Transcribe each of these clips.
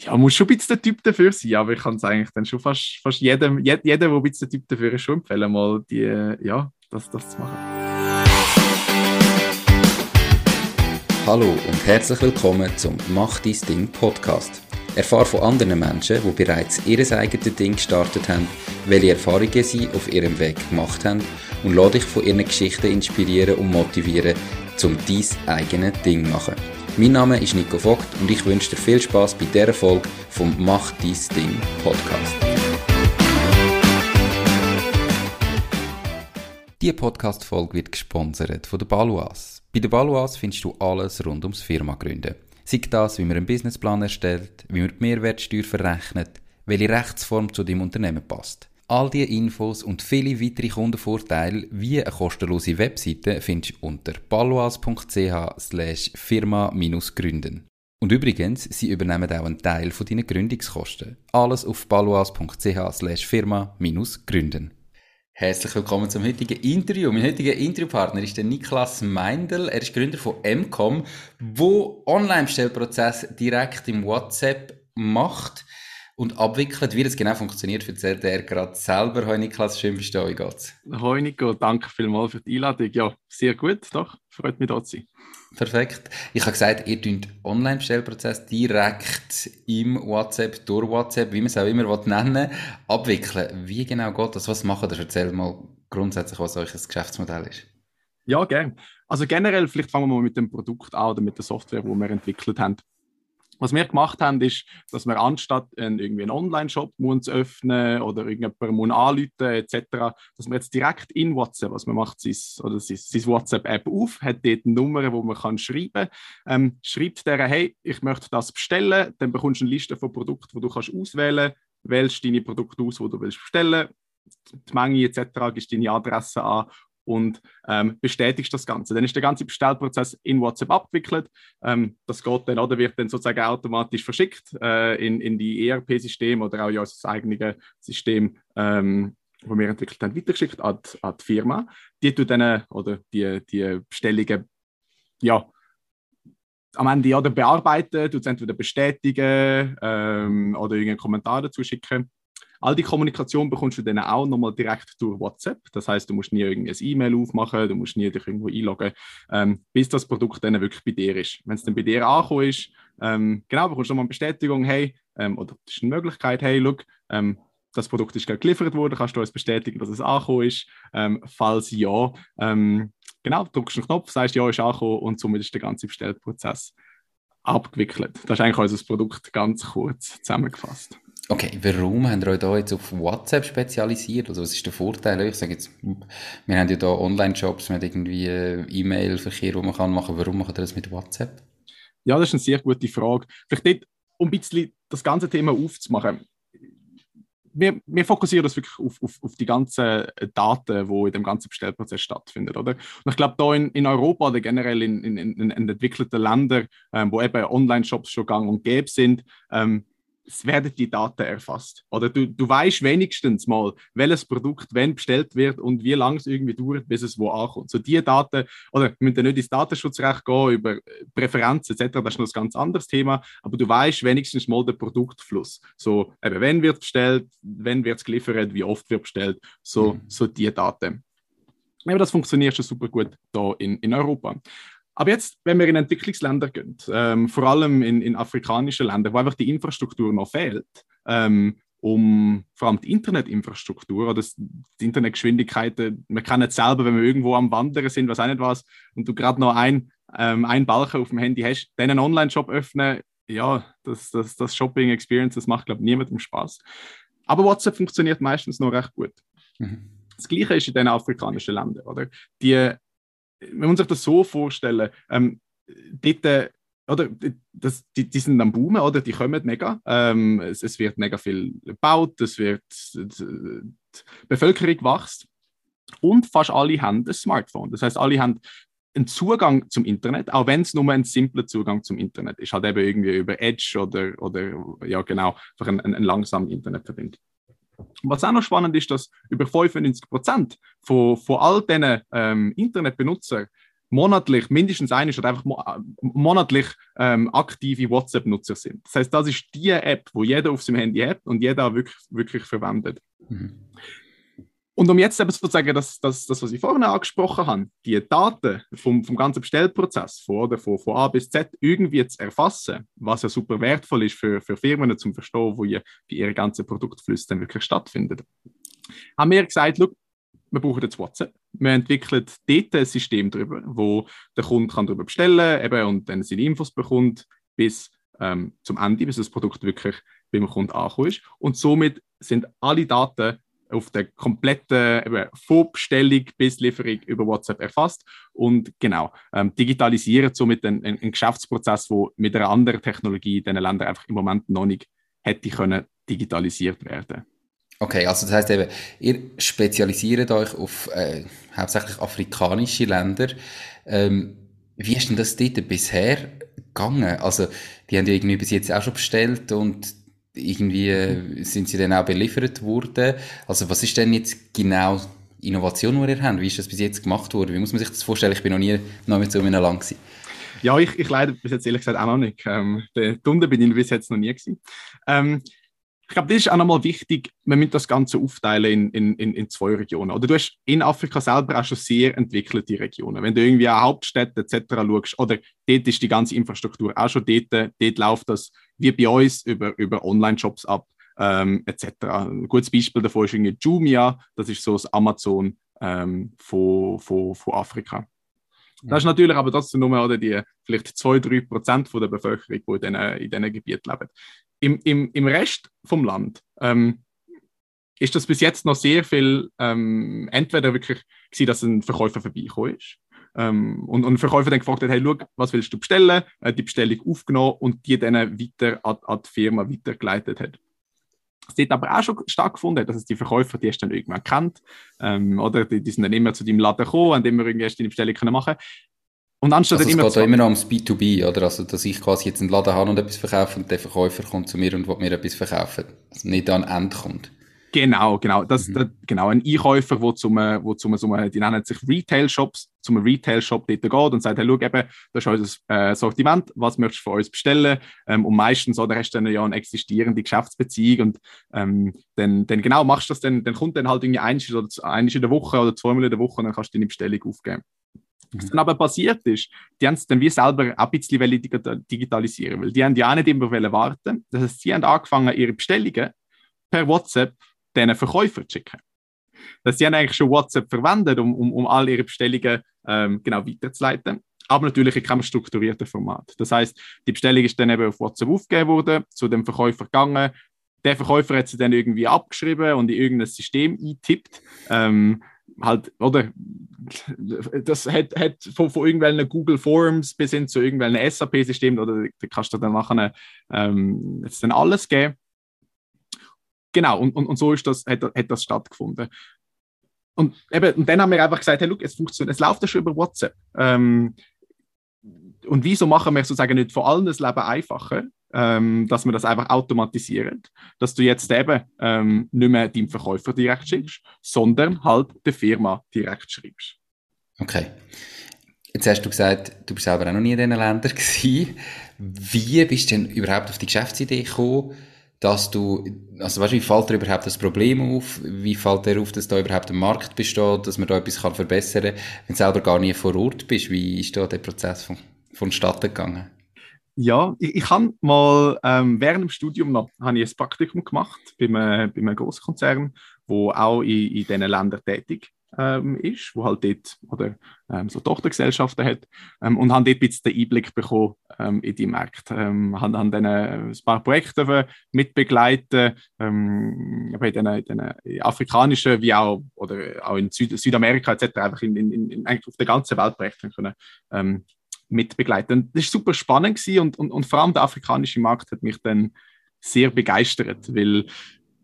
ja, muss schon ein bisschen der Typ dafür sein, aber ich kann es eigentlich dann schon fast, fast jedem, jeder, der ein bisschen der Typ dafür ist, schon empfehlen, mal die, ja, das, das zu machen. Hallo und herzlich willkommen zum Mach dein Ding Podcast. Erfahre von anderen Menschen, die bereits ihr eigenes Ding gestartet haben, welche Erfahrungen sie auf ihrem Weg gemacht haben und lade dich von ihren Geschichten inspirieren und motivieren, um dein eigenes Ding zu machen. Mein Name ist Nico Vogt und ich wünsche dir viel Spaß bei dieser Folge vom Mach dein Ding Podcast. Diese Podcast-Folge wird gesponsert von der Baluas. Bei der Baluas findest du alles rund ums Firma gründen. Sei das, wie man einen Businessplan erstellt, wie man die Mehrwertsteuer verrechnet, welche Rechtsform zu deinem Unternehmen passt. All diese Infos und viele weitere Kundenvorteile wie eine kostenlose Webseite findest du unter paloas.ch slash firma-gründen. Und übrigens, sie übernehmen auch einen Teil von deinen Gründungskosten. Alles auf paloas.ch slash firma-gründen. Herzlich willkommen zum heutigen Interview. Mein heutiger Interviewpartner ist der Niklas Meindl. Er ist Gründer von MCOM, wo Online-Bestellprozess direkt im WhatsApp macht und abwickelt. Wie das genau funktioniert, erzählt er gerade selber. Hoi Niklas, schön bist du da. Wie geht's? Hoi Nico, danke vielmals für die Einladung. Ja, sehr gut, doch. Freut mich, da zu sein. Perfekt. Ich habe gesagt, ihr tut Online-Bestellprozess direkt im WhatsApp, durch WhatsApp, wie man es auch immer nennen abwickeln. Wie genau geht das? Was machen das? Erzähl mal grundsätzlich, was euch das Geschäftsmodell ist. Ja, gerne. Also generell, vielleicht fangen wir mal mit dem Produkt an oder mit der Software, die wir entwickelt haben. Was wir gemacht haben, ist, dass wir anstatt einen, irgendwie einen Online-Shop öffnen oder irgendjemanden anrufen etc., dass wir jetzt direkt in WhatsApp, was man macht, sein, oder sein, sein WhatsApp-App auf, hat dort eine Nummer, wo man kann schreiben kann. Ähm, schreibt der, hey, ich möchte das bestellen, dann bekommst du eine Liste von Produkten, die du kannst auswählen kannst, wählst deine Produkte aus, die du willst bestellen die Menge etc., gibst deine Adresse an und ähm, bestätigst das Ganze. Dann ist der ganze Bestellprozess in WhatsApp abgewickelt. Ähm, das geht dann oder wird dann sozusagen automatisch verschickt äh, in, in die ERP-Systeme oder auch in unser eigenes System, ähm, wo wir entwickelt haben, weitergeschickt an, an die Firma. Die tut dann oder die, die Bestellungen ja, am Ende oder bearbeiten, tut entweder bestätigen ähm, oder irgendeinen Kommentar dazu schicken. All die Kommunikation bekommst du dann auch nochmal direkt durch WhatsApp. Das heißt, du musst nie irgendein E-Mail aufmachen, du musst nie dich irgendwo einloggen, ähm, bis das Produkt dann wirklich bei dir ist. Wenn es dann bei dir angekommen ist, ähm, genau, bekommst du nochmal eine Bestätigung, hey, ähm, oder das ist eine Möglichkeit, hey, look, ähm, das Produkt ist gerade geliefert worden, kannst du uns bestätigen, dass es angekommen ist? Ähm, falls ja, ähm, genau, drückst du einen Knopf, sagst ja, ist angekommen und somit ist der ganze Bestellprozess abgewickelt. Das ist eigentlich unser Produkt ganz kurz zusammengefasst. Okay, warum haben wir euch da jetzt auf WhatsApp spezialisiert? Also was ist der Vorteil? Ich sage jetzt, wir haben ja da Online-Shops mit irgendwie äh, E-Mail-Verkehr, wo man kann machen. Warum macht ihr das mit WhatsApp? Ja, das ist eine sehr gute Frage. Vielleicht dort, um ein bisschen das ganze Thema aufzumachen. Wir, wir fokussieren das wirklich auf, auf, auf die ganzen Daten, die in dem ganzen Bestellprozess stattfinden. Oder? Und ich glaube, da in, in Europa oder generell in, in, in, in entwickelten Ländern, ähm, wo eben Online-Shops schon gang und gäbe sind, ähm, es werden die Daten erfasst. Oder du, du weißt wenigstens mal, welches Produkt wann bestellt wird und wie lange es irgendwie dauert, bis es wo ankommt. So die Daten, oder wir müssen nicht ins Datenschutzrecht gehen, über Präferenzen etc., das ist noch ein ganz anderes Thema, aber du weißt wenigstens mal den Produktfluss. So, eben, wenn wird bestellt, wenn wird es geliefert, wie oft wird bestellt, so, mhm. so die Daten. Aber das funktioniert schon super gut da in, in Europa. Aber jetzt, wenn wir in Entwicklungsländer gehen, ähm, vor allem in, in afrikanischen Ländern, wo einfach die Infrastruktur noch fehlt, ähm, um vor allem die Internetinfrastruktur oder die Internetgeschwindigkeiten, wir kennen es selber, wenn wir irgendwo am Wandern sind, was auch nicht was, und du gerade noch ein, ähm, ein Balken auf dem Handy hast, dann einen Online-Shop öffnen, ja, das, das, das Shopping-Experience, das macht, glaube ich, niemandem Spaß. Aber WhatsApp funktioniert meistens noch recht gut. Mhm. Das Gleiche ist in den afrikanischen Ländern. Oder? Die man sich das so vorstellen, ähm, dort, äh, oder, das, die, die sind am Boomen, oder? Die kommen mega. Ähm, es, es, wird mega viel gebaut, es wird, die Bevölkerung wächst. Und fast alle haben ein Smartphone. Das heißt, alle haben einen Zugang zum Internet, auch wenn es nur ein simpler Zugang zum Internet ist. Halt eben irgendwie über Edge oder, oder ja, genau, einfach ein, ein, ein langsamer Internetverbindung. Was auch noch spannend ist, dass über 95 Prozent von, von all diesen ähm, Internetbenutzern monatlich, mindestens eine oder einfach mo äh, monatlich ähm, aktive WhatsApp-Nutzer sind. Das heißt, das ist die App, wo jeder auf seinem Handy hat und jeder wirklich, wirklich verwendet. Mhm. Und um jetzt eben zu sagen, dass, dass das, was ich vorhin angesprochen habe, die Daten vom, vom ganzen Bestellprozess von, von, von A bis Z irgendwie zu erfassen, was ja super wertvoll ist für, für Firmen zum Verstehen, wo ihr, wie ihre ganzen Produktflüsse dann wirklich stattfinden, haben wir gesagt, look, wir brauchen jetzt WhatsApp. Wir entwickeln dort ein System drüber, wo der Kunde kann darüber bestellen eben, und dann seine Infos bekommt bis ähm, zum Ende, bis das Produkt wirklich beim Kunden angekommen ist. Und somit sind alle Daten auf der kompletten eben, Vorbestellung bis Lieferung über WhatsApp erfasst und genau ähm, digitalisieren somit einen, einen Geschäftsprozess, wo mit einer anderen Technologie in diesen Ländern einfach im Moment noch nicht hätte können digitalisiert werden. Okay, also das heißt eben, ihr spezialisiert euch auf äh, hauptsächlich afrikanische Länder. Ähm, wie ist denn das dort bisher gegangen? Also die haben ja irgendwie bis jetzt auch schon bestellt und irgendwie äh, sind sie dann auch beliefert worden. Also was ist denn jetzt genau Innovation, die ihr habt? Wie ist das bis jetzt gemacht worden? Wie muss man sich das vorstellen? Ich bin noch nie noch mit so einem Land gewesen. Ja, ich, ich leider bis jetzt ehrlich gesagt auch noch nicht. Ähm, der Kunde bin ich bis jetzt noch nie gewesen. Ähm, ich glaube, das ist auch nochmal wichtig, man muss das Ganze aufteilen in, in, in, zwei Regionen. Oder du hast in Afrika selber auch schon sehr entwickelte Regionen. Wenn du irgendwie an Hauptstädte etc. schaust, oder dort ist die ganze Infrastruktur auch schon dort, dort läuft das wie bei uns über, über Online-Shops ab, ähm, etc. Ein gutes Beispiel davon ist irgendwie Jumia, das ist so das Amazon ähm, von, von, von Afrika. Das ist natürlich aber trotzdem nur oder die vielleicht 2-3 Prozent der Bevölkerung, die in diesen, in diesen Gebieten leben. Im, im, im Rest vom Land ähm, ist das bis jetzt noch sehr viel ähm, entweder wirklich gewesen, dass ein Verkäufer vorbeigekommen ist ähm, und, und Verkäufer dann gefragt hat, hey, schau, was willst du bestellen? Äh, die Bestellung aufgenommen und die dann weiter an, an die Firma weitergeleitet hat. Es hat aber auch schon stattgefunden, dass es die Verkäufer, die hast dann irgendwann kennt, ähm, oder die, die, sind dann immer zu deinem Laden gekommen, an dem wir irgendwie erst die Bestellung können machen und anstatt also es immer geht immer noch ums B2B, oder? Also, dass ich quasi jetzt einen Laden habe und etwas verkaufe und der Verkäufer kommt zu mir und will mir etwas verkaufen. Also nicht an Endkunde. Genau, genau. Das, mhm. das, genau. Ein Einkäufer, der zum, wo zum, zum, die nennen sich Retail-Shops, zum Retail-Shop dort geht und sagt, hey, schau eben, das ist unser äh, Sortiment, was möchtest du von uns bestellen? Ähm, und meistens, oder hast du dann ja eine existierende Geschäftsbeziehung und ähm, dann, dann genau machst du das, dann, dann kommt dann halt irgendwie eins oder eins in der Woche oder zweimal in der Woche und dann kannst du deine Bestellung aufgeben. Was mhm. dann aber passiert ist, die haben es dann wie selber ein bisschen digitalisieren, weil die haben ja auch nicht immer warten. Das heißt, sie haben angefangen, ihre Bestellungen per WhatsApp diesen Verkäufer zu schicken. Dass sie haben eigentlich schon WhatsApp verwendet, um, um, um all ihre Bestellungen ähm, genau weiterzuleiten. Aber natürlich in keinem strukturierten Format. Das heißt, die Bestellung ist dann eben auf WhatsApp aufgegeben worden, zu dem Verkäufer gegangen. Der Verkäufer hat sie dann irgendwie abgeschrieben und in irgendein System eingetippt. Ähm, halt, oder das hat, hat von, von irgendwelchen Google Forms bis hin zu irgendwelchen SAP-Systemen, oder da kannst du dann nachher ähm, jetzt dann alles geben. Genau, und, und, und so ist das, hat, hat das stattgefunden. Und, eben, und dann haben wir einfach gesagt, hey, look, es funktioniert, es läuft ja schon über WhatsApp. Ähm, und wieso machen wir sozusagen nicht vor allem das Leben einfacher, ähm, dass wir das einfach automatisieren, dass du jetzt eben ähm, nicht mehr deinem Verkäufer direkt schickst, sondern halt der Firma direkt schreibst. Okay. Jetzt hast du gesagt, du bist selber auch noch nie in diesen Ländern gewesen. Wie bist du denn überhaupt auf die Geschäftsidee gekommen, dass du, also weißt, wie fällt dir überhaupt das Problem auf? Wie fällt dir auf, dass da überhaupt ein Markt besteht, dass man da etwas kann verbessern kann, wenn du selber gar nie vor Ort bist? Wie ist da der Prozess von, vonstatten gegangen? Ja, ich, ich habe mal ähm, während dem Studium noch habe ich ein Praktikum gemacht bei einem, bei einem Großkonzern, wo auch in, in diesen Ländern tätig ähm, ist, wo halt dort oder ähm, so Tochtergesellschaften hat ähm, und haben dort ein bisschen den Einblick bekommen ähm, in die Märkte. Ähm, haben, haben dann ein paar Projekte mitbegleiten, ähm, bei den, den afrikanischen wie auch oder auch in Süd Südamerika etc. einfach in, in, in, eigentlich auf der ganzen Welt Projekte können ähm, mitbegleiten. Das war super spannend und, und, und vor allem der afrikanische Markt hat mich dann sehr begeistert, weil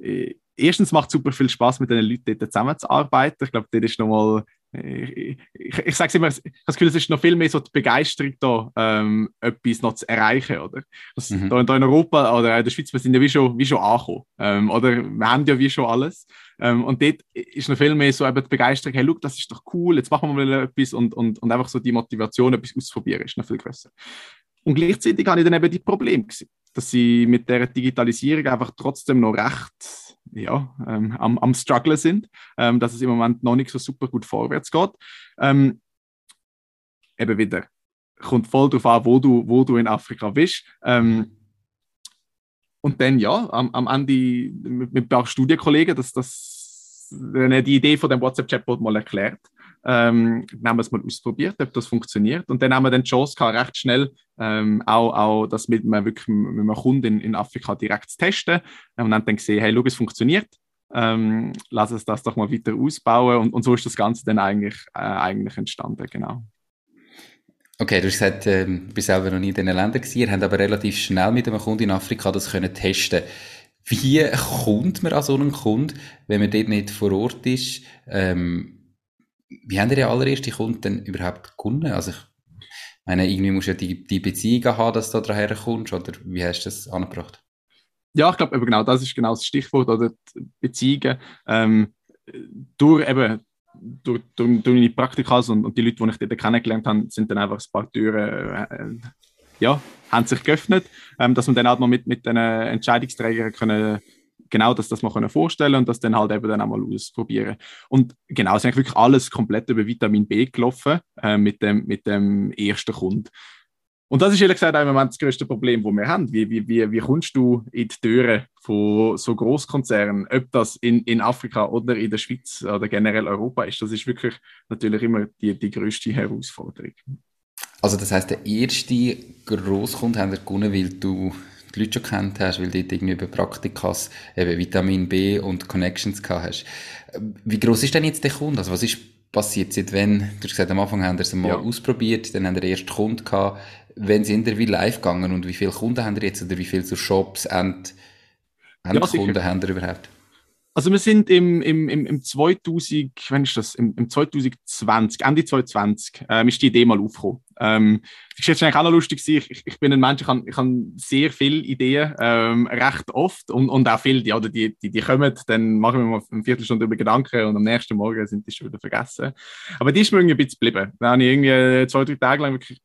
äh, erstens macht es super viel Spaß, mit den Leuten dort zusammenzuarbeiten. Ich glaube, das ist nochmal ich, ich, ich sage immer, ich habe das Gefühl, es ist noch viel mehr so die Begeisterung da, ähm, etwas noch zu erreichen, oder? Das, mhm. da, da, in Europa oder in der Schweiz, wir sind ja wie schon, wie schon angekommen, ähm, oder? Wir haben ja wie schon alles. Ähm, und dort ist noch viel mehr so eben die Begeisterung, hey, look, das ist doch cool, jetzt machen wir mal etwas und, und, und einfach so die Motivation, etwas auszuprobieren, ist noch viel größer. Und gleichzeitig habe ich dann eben die Probleme gesehen, dass sie mit der Digitalisierung einfach trotzdem noch recht ja, ähm, am, am Strugglen sind, ähm, dass es im Moment noch nicht so super gut vorwärts geht. Ähm, eben wieder, kommt voll darauf an, wo du, wo du in Afrika bist. Ähm, und dann, ja, am, am Ende mit, mit ein paar Studienkollegen, dass das die Idee von dem WhatsApp-Chatbot mal erklärt ähm, dann haben wir es mal ausprobiert, ob das funktioniert. Und dann haben wir dann die Chance gehabt, recht schnell ähm, auch, auch das mit einem, wirklich, mit einem Kunden in, in Afrika direkt zu testen. Und dann dann gesehen, hey, schau, es funktioniert. Ähm, lass uns das doch mal weiter ausbauen. Und, und so ist das Ganze dann eigentlich, äh, eigentlich entstanden, genau. Okay, du hast gesagt, äh, du bist selber noch nie in diesen Ländern gewesen, ihr habt aber relativ schnell mit einem Kunden in Afrika das können testen Wie kommt man an so einen Kunden, wenn man dort nicht vor Ort ist? Ähm, wie haben die allererste Kunden denn überhaupt gewonnen? Also ich meine, irgendwie musst du ja die, die Beziehung haben, dass du da daher kommst, oder wie hast du das angebracht? Ja, ich glaube, genau das ist genau das Stichwort, oder Beziehungen. Ähm, durch eben durch, durch, durch meine Praktika und, und, die Leute, die ich dort kennengelernt habe, sind dann einfach ein paar Türen, äh, ja, haben sich geöffnet, ähm, dass man dann auch mal mit, mit den Entscheidungsträgern können genau das, das man können vorstellen und das dann halt eben dann auch mal ausprobieren. Und genau, es ist eigentlich wirklich alles komplett über Vitamin B gelaufen äh, mit, dem, mit dem ersten Kunden. Und das ist ehrlich gesagt im Moment das größte Problem, das wir haben. Wie, wie, wie, wie kommst du in die Türen von so Großkonzernen, ob das in, in Afrika oder in der Schweiz oder generell Europa ist? Das ist wirklich natürlich immer die, die größte Herausforderung. Also das heißt, der erste Großkunde haben wir gewonnen, weil du die Leute schon kennt hast, weil du dort irgendwie über Praktikas eben Vitamin B und Connections gehabt hast. Wie groß ist denn jetzt der Kunde? Also was ist passiert, seit wenn, du hast gesagt, am Anfang haben wir es mal ja. ausprobiert, dann haben wir den ersten Kunden gehabt. Wenn sind ihr wie live gegangen und wie viele Kunden haben ihr jetzt oder wie viele so Shops, End, Endkunden ja, haben ihr überhaupt? Also wir sind im, im, im, im 2000, wenn ist das, im, im 2020, Ende 2020, ähm, ist die Idee mal aufgekommen. Ähm, das ist jetzt eigentlich auch noch lustig, ich, ich, bin ein Mensch, ich habe ich hab sehr viele Ideen, ähm, recht oft und, und auch viele, die, die, die, die kommen, dann machen wir mal eine Viertelstunde über Gedanken und am nächsten Morgen sind die schon wieder vergessen. Aber die ist mir irgendwie ein bisschen geblieben. Da habe ich irgendwie zwei, drei Tage lang wirklich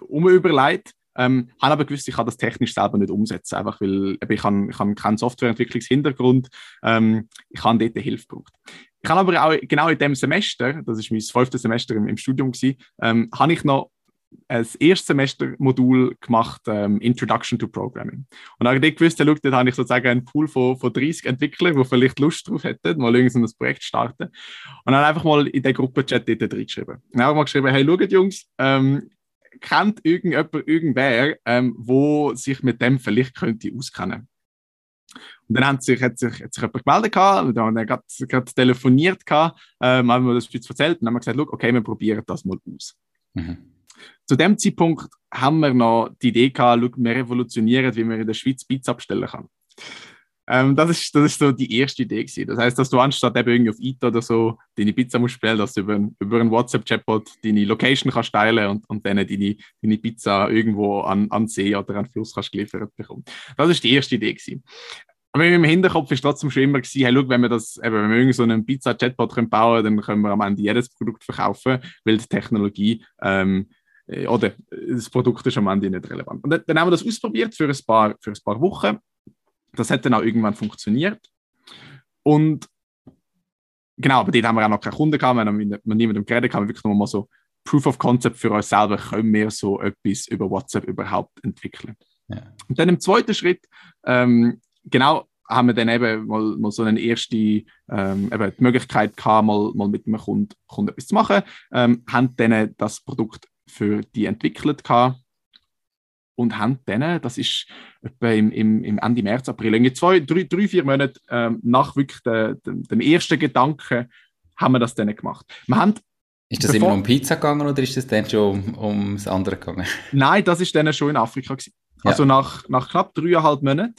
umüberlegt ähm, habe aber gewusst, ich kann das technisch selber nicht umsetzen, einfach weil ich, habe, ich habe keinen Softwareentwicklungshintergrund, ähm, ich habe dort Hilfe gebraucht. Ich habe aber auch genau in dem Semester, das ist mein zwölftes Semester im, im Studium gewesen, ähm, habe ich noch ein Erstsemester-Modul gemacht, ähm, Introduction to Programming. Und habe ich gewusst, dort habe ich sozusagen einen Pool von, von 30 Entwicklern, die vielleicht Lust drauf hätten, mal irgendein Projekt starten. Und dann einfach mal in den Gruppenchat dort drin geschrieben. Dann habe ich mal geschrieben, hey, schaut Jungs, ähm, kennt irgendjemand irgendwer, ähm, wo sich mit dem vielleicht könnte auskennen. Und dann hat sich, hat sich, hat sich jemand gemeldet gehabt, und dann hat er gerade telefoniert gehabt, ähm, haben wir das jetzt erzählt und dann haben wir gesagt, okay, wir probieren das mal aus. Mhm. Zu dem Zeitpunkt haben wir noch die Idee gehabt, wir revolutionieren, wie man in der Schweiz Pizza abstellen kann. Ähm, das, ist, das ist so die erste Idee gewesen. Das heißt, dass du anstatt eben irgendwie auf Eat oder so deine Pizza musst bestellen, dass du über, über einen WhatsApp-Chatbot deine Location kannst teilen und, und dann deine, deine Pizza irgendwo an, an See oder an Fluss kannst geliefert bekommen. Das ist die erste Idee gewesen. Aber im Hinterkopf ist trotzdem schon immer gewesen, hey, look, wenn wir das, eben, wenn wir irgendwie so einen Pizza-Chatbot bauen können, dann können wir am Ende jedes Produkt verkaufen, weil die Technologie ähm, äh, oder das Produkt ist am Ende nicht relevant. Und dann, dann haben wir das ausprobiert für ein paar, für ein paar Wochen das hat dann auch irgendwann funktioniert. Und genau, aber dort haben wir auch noch keine Kunden gehabt, wir haben mit niemandem geredet, haben wir wirklich nur mal so Proof of Concept für uns selber, können wir so etwas über WhatsApp überhaupt entwickeln. Ja. Und dann im zweiten Schritt, ähm, genau, haben wir dann eben mal, mal so eine erste ähm, eben die Möglichkeit gehabt, mal, mal mit einem Kunden, Kunden etwas zu machen, ähm, haben dann das Produkt für die entwickelt gehabt und haben dann, das ist etwa im, im, im Ende März, April, irgendwie zwei, drei, drei vier Monate ähm, nach wirklich de, de, dem ersten Gedanken, haben wir das dann gemacht. Wir haben, ist das immer um Pizza gegangen oder ist das dann schon um, ums andere gegangen? Nein, das ist dann schon in Afrika gewesen. Ja. Also nach, nach knapp dreieinhalb Monaten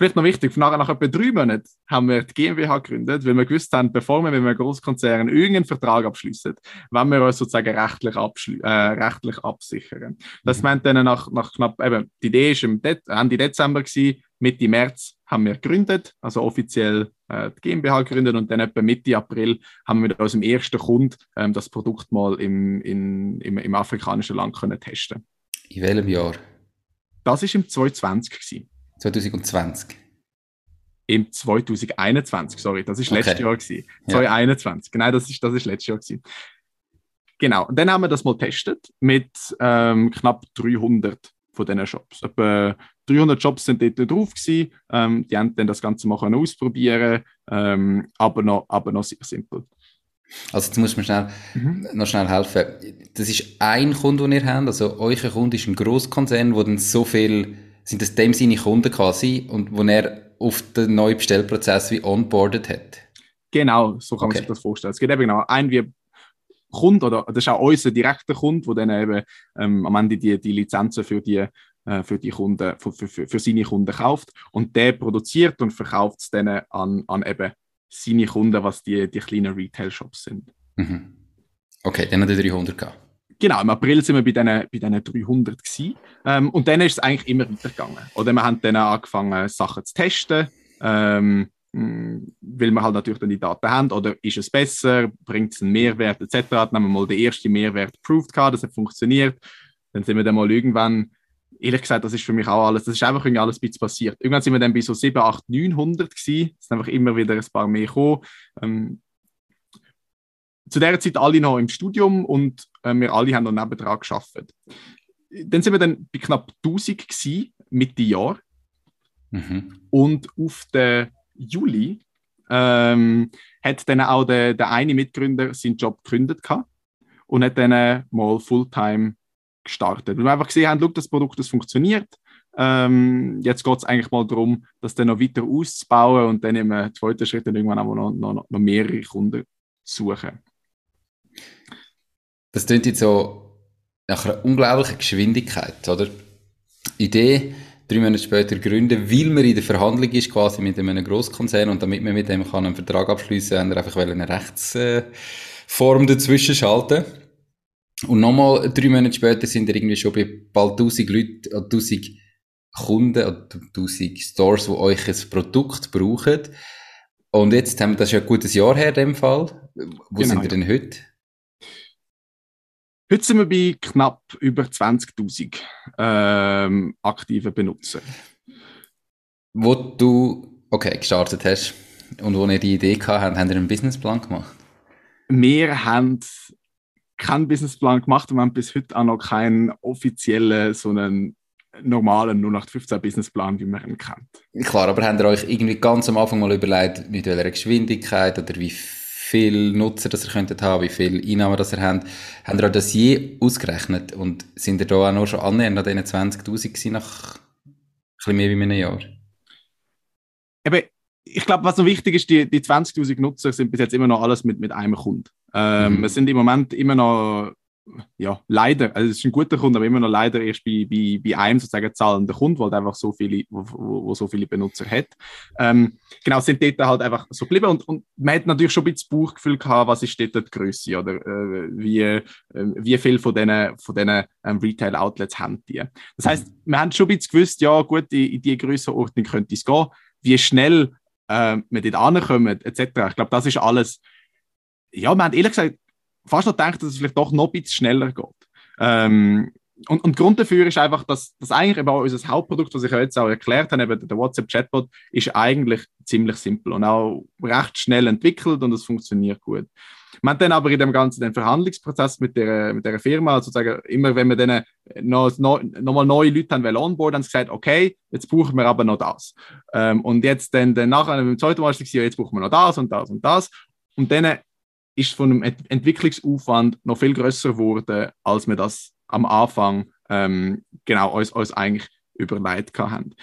Vielleicht noch wichtig, nach, nach etwa drei Monaten haben wir die GmbH gegründet, weil wir gewusst haben, bevor wir mit einem Großkonzern irgendeinen Vertrag abschließen, wollen wir uns sozusagen rechtlich, äh, rechtlich absichern. Das mhm. meint dann nach, nach knapp, eben, die Idee war im De Ende Dezember, gewesen, Mitte März haben wir gegründet, also offiziell äh, die GmbH gegründet und dann etwa Mitte April haben wir mit unserem ersten Kunden ähm, das Produkt mal im, in, im, im afrikanischen Land können testen. In welchem Jahr? Das war im 2020. Gewesen. 2020? Im 2021, sorry, das war letztes okay. Jahr. Gewesen. 2021, ja. genau, das ist, das ist letztes Jahr. Gewesen. Genau, und dann haben wir das mal getestet mit ähm, knapp 300 von diesen Shops. Etwa 300 Jobs sind dort drauf gewesen. Ähm, die haben dann das Ganze mal ausprobieren, ähm, aber, noch, aber noch sehr simpel. Also jetzt muss man schnell, mhm. noch schnell helfen. Das ist ein Kunde, den ihr habt. Also euer Kunde ist ein Großkonzern, wo dann so viel sind das dem seine Kunden quasi und wo er auf den neuen Bestellprozess wie onboardet hat? Genau, so kann okay. man sich das vorstellen. Es geht eben genau ein wie Kunde oder das ist auch unser direkter Kunde, der dann eben ähm, am Ende die, die Lizenzen für die äh, für die Kunden, für, für, für seine Kunden kauft und der produziert und verkauft es dann an, an eben seine Kunden, was die, die kleinen Retail-Shops sind. Mhm. Okay, dann hat er 300 gehabt. Genau, im April sind wir bei diesen, bei diesen 300 gewesen. Ähm, und dann ist es eigentlich immer weitergegangen. Oder wir haben dann angefangen, Sachen zu testen, ähm, hm, weil wir halt natürlich dann die Daten haben. Oder ist es besser, bringt es einen Mehrwert etc. Dann haben wir mal den ersten Mehrwert proved gehabt, das hat funktioniert. Dann sind wir dann mal irgendwann, ehrlich gesagt, das ist für mich auch alles, das ist einfach irgendwie alles ein bisschen passiert. Irgendwann sind wir dann bei so 7, 8, 900 gewesen. Es sind einfach immer wieder ein paar mehr gekommen. Ähm, zu der Zeit alle noch im Studium und wir alle haben noch nebendran geschafft. Dann sind wir dann bei knapp 1000 gewesen, Mitte Jahr. Mhm. Und auf den Juli ähm, hat dann auch der, der eine Mitgründer seinen Job gegründet gehabt und hat dann mal Fulltime gestartet. Und wir einfach gesehen haben, das Produkt das funktioniert. Ähm, jetzt geht es eigentlich mal darum, das dann noch weiter auszubauen und dann im zweiten Schritt dann irgendwann auch noch, noch, noch mehrere Kunden zu suchen. Das klingt jetzt so nach einer unglaublichen Geschwindigkeit, oder? Idee, drei Monate später gründen, weil man in der Verhandlung ist quasi mit einem Großkonzern und damit man mit dem kann einen Vertrag abschließen kann, haben wir einfach eine Rechtsform dazwischen schalten. Und nochmal drei Monate später sind wir irgendwie schon bei bald 1000 Leuten, 1000 Kunden oder 1000 Stores, die euch ein Produkt brauchen. Und jetzt haben wir das ja ein gutes Jahr her, in dem Fall. Wo genau. sind wir denn heute? Heute sind wir bei knapp über 20.000 ähm, aktiven Benutzer. Wo du okay, gestartet hast und wo ihr die Idee gehabt habt, habt ihr einen Businessplan gemacht? Wir haben keinen Businessplan gemacht und wir haben bis heute auch noch keinen offiziellen, so einen normalen 0815 Businessplan, wie man ihn kennt. Klar, aber habt ihr euch irgendwie ganz am Anfang mal überlegt, mit welcher Geschwindigkeit oder wie viel Nutzer das ihr könntet haben, wie viel Einnahmen das ihr habt. Habt ihr das je ausgerechnet und sind ihr da auch noch schon annähernd an diesen 20'000 gewesen nach ein bisschen mehr wie einem Jahr? Eben, ich glaube, was noch wichtig ist, die, die 20'000 Nutzer sind bis jetzt immer noch alles mit, mit einem Kunden. Ähm, mhm. Wir sind im Moment immer noch ja, leider, also es ist ein guter Kunde, aber immer noch leider erst bei, bei, bei einem sozusagen zahlender Kunde, weil einfach so viele, wo, wo, wo so viele Benutzer hat. Ähm, genau, sind dort halt einfach so geblieben und, und man hat natürlich schon ein bisschen das Bauchgefühl gehabt, was ist dort die Größe oder äh, wie, äh, wie viel von diesen, von diesen ähm, Retail-Outlets haben die. Das heißt, wir haben schon ein bisschen gewusst, ja gut, in, in diese Grössenordnung könnte es gehen, wie schnell äh, wir dort ankommen, etc. Ich glaube, das ist alles ja, wir haben ehrlich gesagt fast noch gedacht, dass es vielleicht doch noch ein bisschen schneller geht. Ähm, und, und Grund dafür ist einfach, dass, dass eigentlich eben auch unser Hauptprodukt, was ich jetzt auch erklärt habe, eben der WhatsApp-Chatbot, ist eigentlich ziemlich simpel und auch recht schnell entwickelt und es funktioniert gut. Man hat dann aber in dem ganzen den Verhandlungsprozess mit der, mit der Firma, sozusagen, immer wenn wir dann noch, noch, noch mal neue Leute haben onboard, haben sie gesagt, okay, jetzt brauchen wir aber noch das. Ähm, und jetzt dann, dann nachher, im zweiten Mal, jetzt brauchen wir noch das und das und das. Und dann ist von einem Entwicklungsaufwand noch viel größer geworden, als wir das am Anfang ähm, genau uns, uns eigentlich überlegt haben.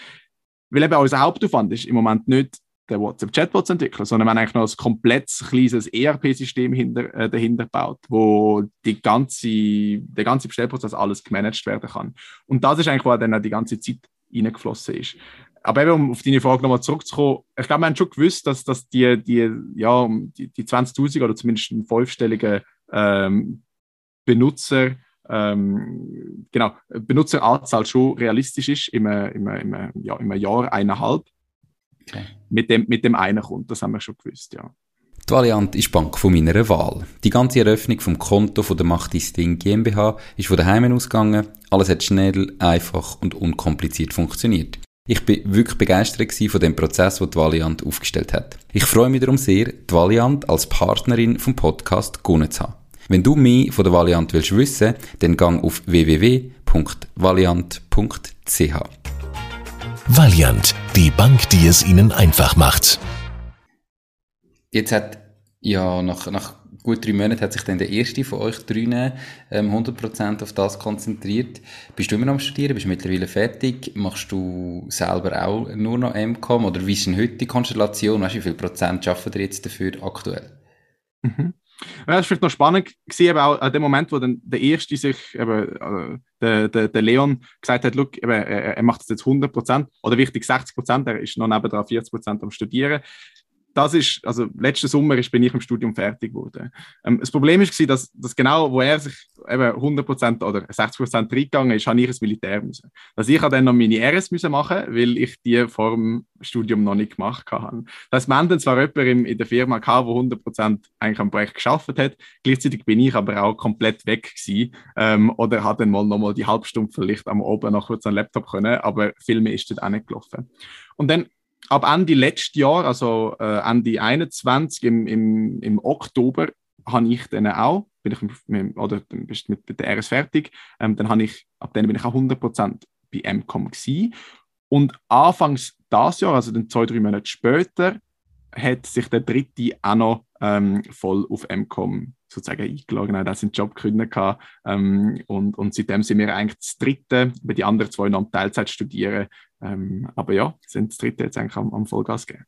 Weil eben unser Hauptaufwand ist im Moment nicht der WhatsApp-Chatbot zu entwickeln, sondern wir haben eigentlich noch ein komplettes kleines ERP-System äh, dahinter gebaut, wo die ganze, der ganze Bestellprozess alles gemanagt werden kann. Und das ist eigentlich, wo dann auch die ganze Zeit reingeflossen ist. Aber eben, um auf deine Frage nochmal zurückzukommen, ich glaube, wir haben schon gewusst, dass, dass die, die, ja, die, die 20.000 oder zumindest einen fünfstelligen ähm, Benutzer, ähm, genau, Benutzeranzahl schon realistisch ist im, im, im, ja, im Jahr, eineinhalb. Okay. Mit, dem, mit dem einen kommt, das haben wir schon gewusst, ja. Die Valiant ist Bank von meiner Wahl. Die ganze Eröffnung vom Konto von der Macht Ding GmbH ist von daheim ausgegangen. Alles hat schnell, einfach und unkompliziert funktioniert. Ich bin wirklich begeistert von dem Prozess, den die Valiant aufgestellt hat. Ich freue mich darum sehr, die Valiant als Partnerin vom Podcast gewonnen zu haben. Wenn du mehr von der Valiant willst wissen, dann gang auf www.valiant.ch. Valiant, die Bank, die es Ihnen einfach macht. Jetzt hat ja nach, nach gut drei Monaten hat sich dann der erste von euch drinnen ähm, 100% auf das konzentriert. Bist du immer noch am Studieren? Bist du mittlerweile fertig? Machst du selber auch nur noch MCOM? Oder wie ist denn heute die Konstellation? Weißt du, wie viel Prozent schaffen ihr jetzt dafür aktuell? Mhm. Ja, das ist vielleicht noch spannend gesehen, aber auch an dem Moment, wo dann der Erste sich, eben, äh, der, der, der Leon, gesagt hat, look, eben, er, er macht das jetzt 100 oder wichtig 60% er ist noch nebenan 40% am Studieren das ist, also letzten Sommer ist, bin ich im Studium fertig geworden. Ähm, das Problem ist, dass, dass genau, wo er sich eben 100% oder 60% reingegangen ist, habe ich ins Militär müssen. Also ich dann noch meine RS müssen machen, weil ich die vor dem Studium noch nicht gemacht habe. Das heißt, wir dann zwar jemanden in der Firma gehabt, der 100% eigentlich am Projekt geschafft hat, gleichzeitig bin ich aber auch komplett weg gewesen, ähm, oder hatte dann mal nochmal die halbe Stunde vielleicht am Oben noch kurz an den Laptop können, aber viel mehr ist dort auch nicht gelaufen. Und dann ab Ende letzten Jahr, also äh, Ende 21, im, im, im Oktober, habe ich dann auch, bin ich mit, oder bist mit, mit der RS fertig, ähm, dann habe ich, ab dann bin ich auch 100% bei MCOM gewesen. Und anfangs das Jahr, also dann zwei, drei Monate später, hat sich der dritte auch noch ähm, voll auf MCOM sozusagen eingeladen. Er hat seinen Job gekündigt. Ähm, und, und seitdem sind wir eigentlich das dritte, bei die anderen zwei noch Teilzeit studieren. Ähm, aber ja, sind das dritte jetzt eigentlich am, am Vollgas geben.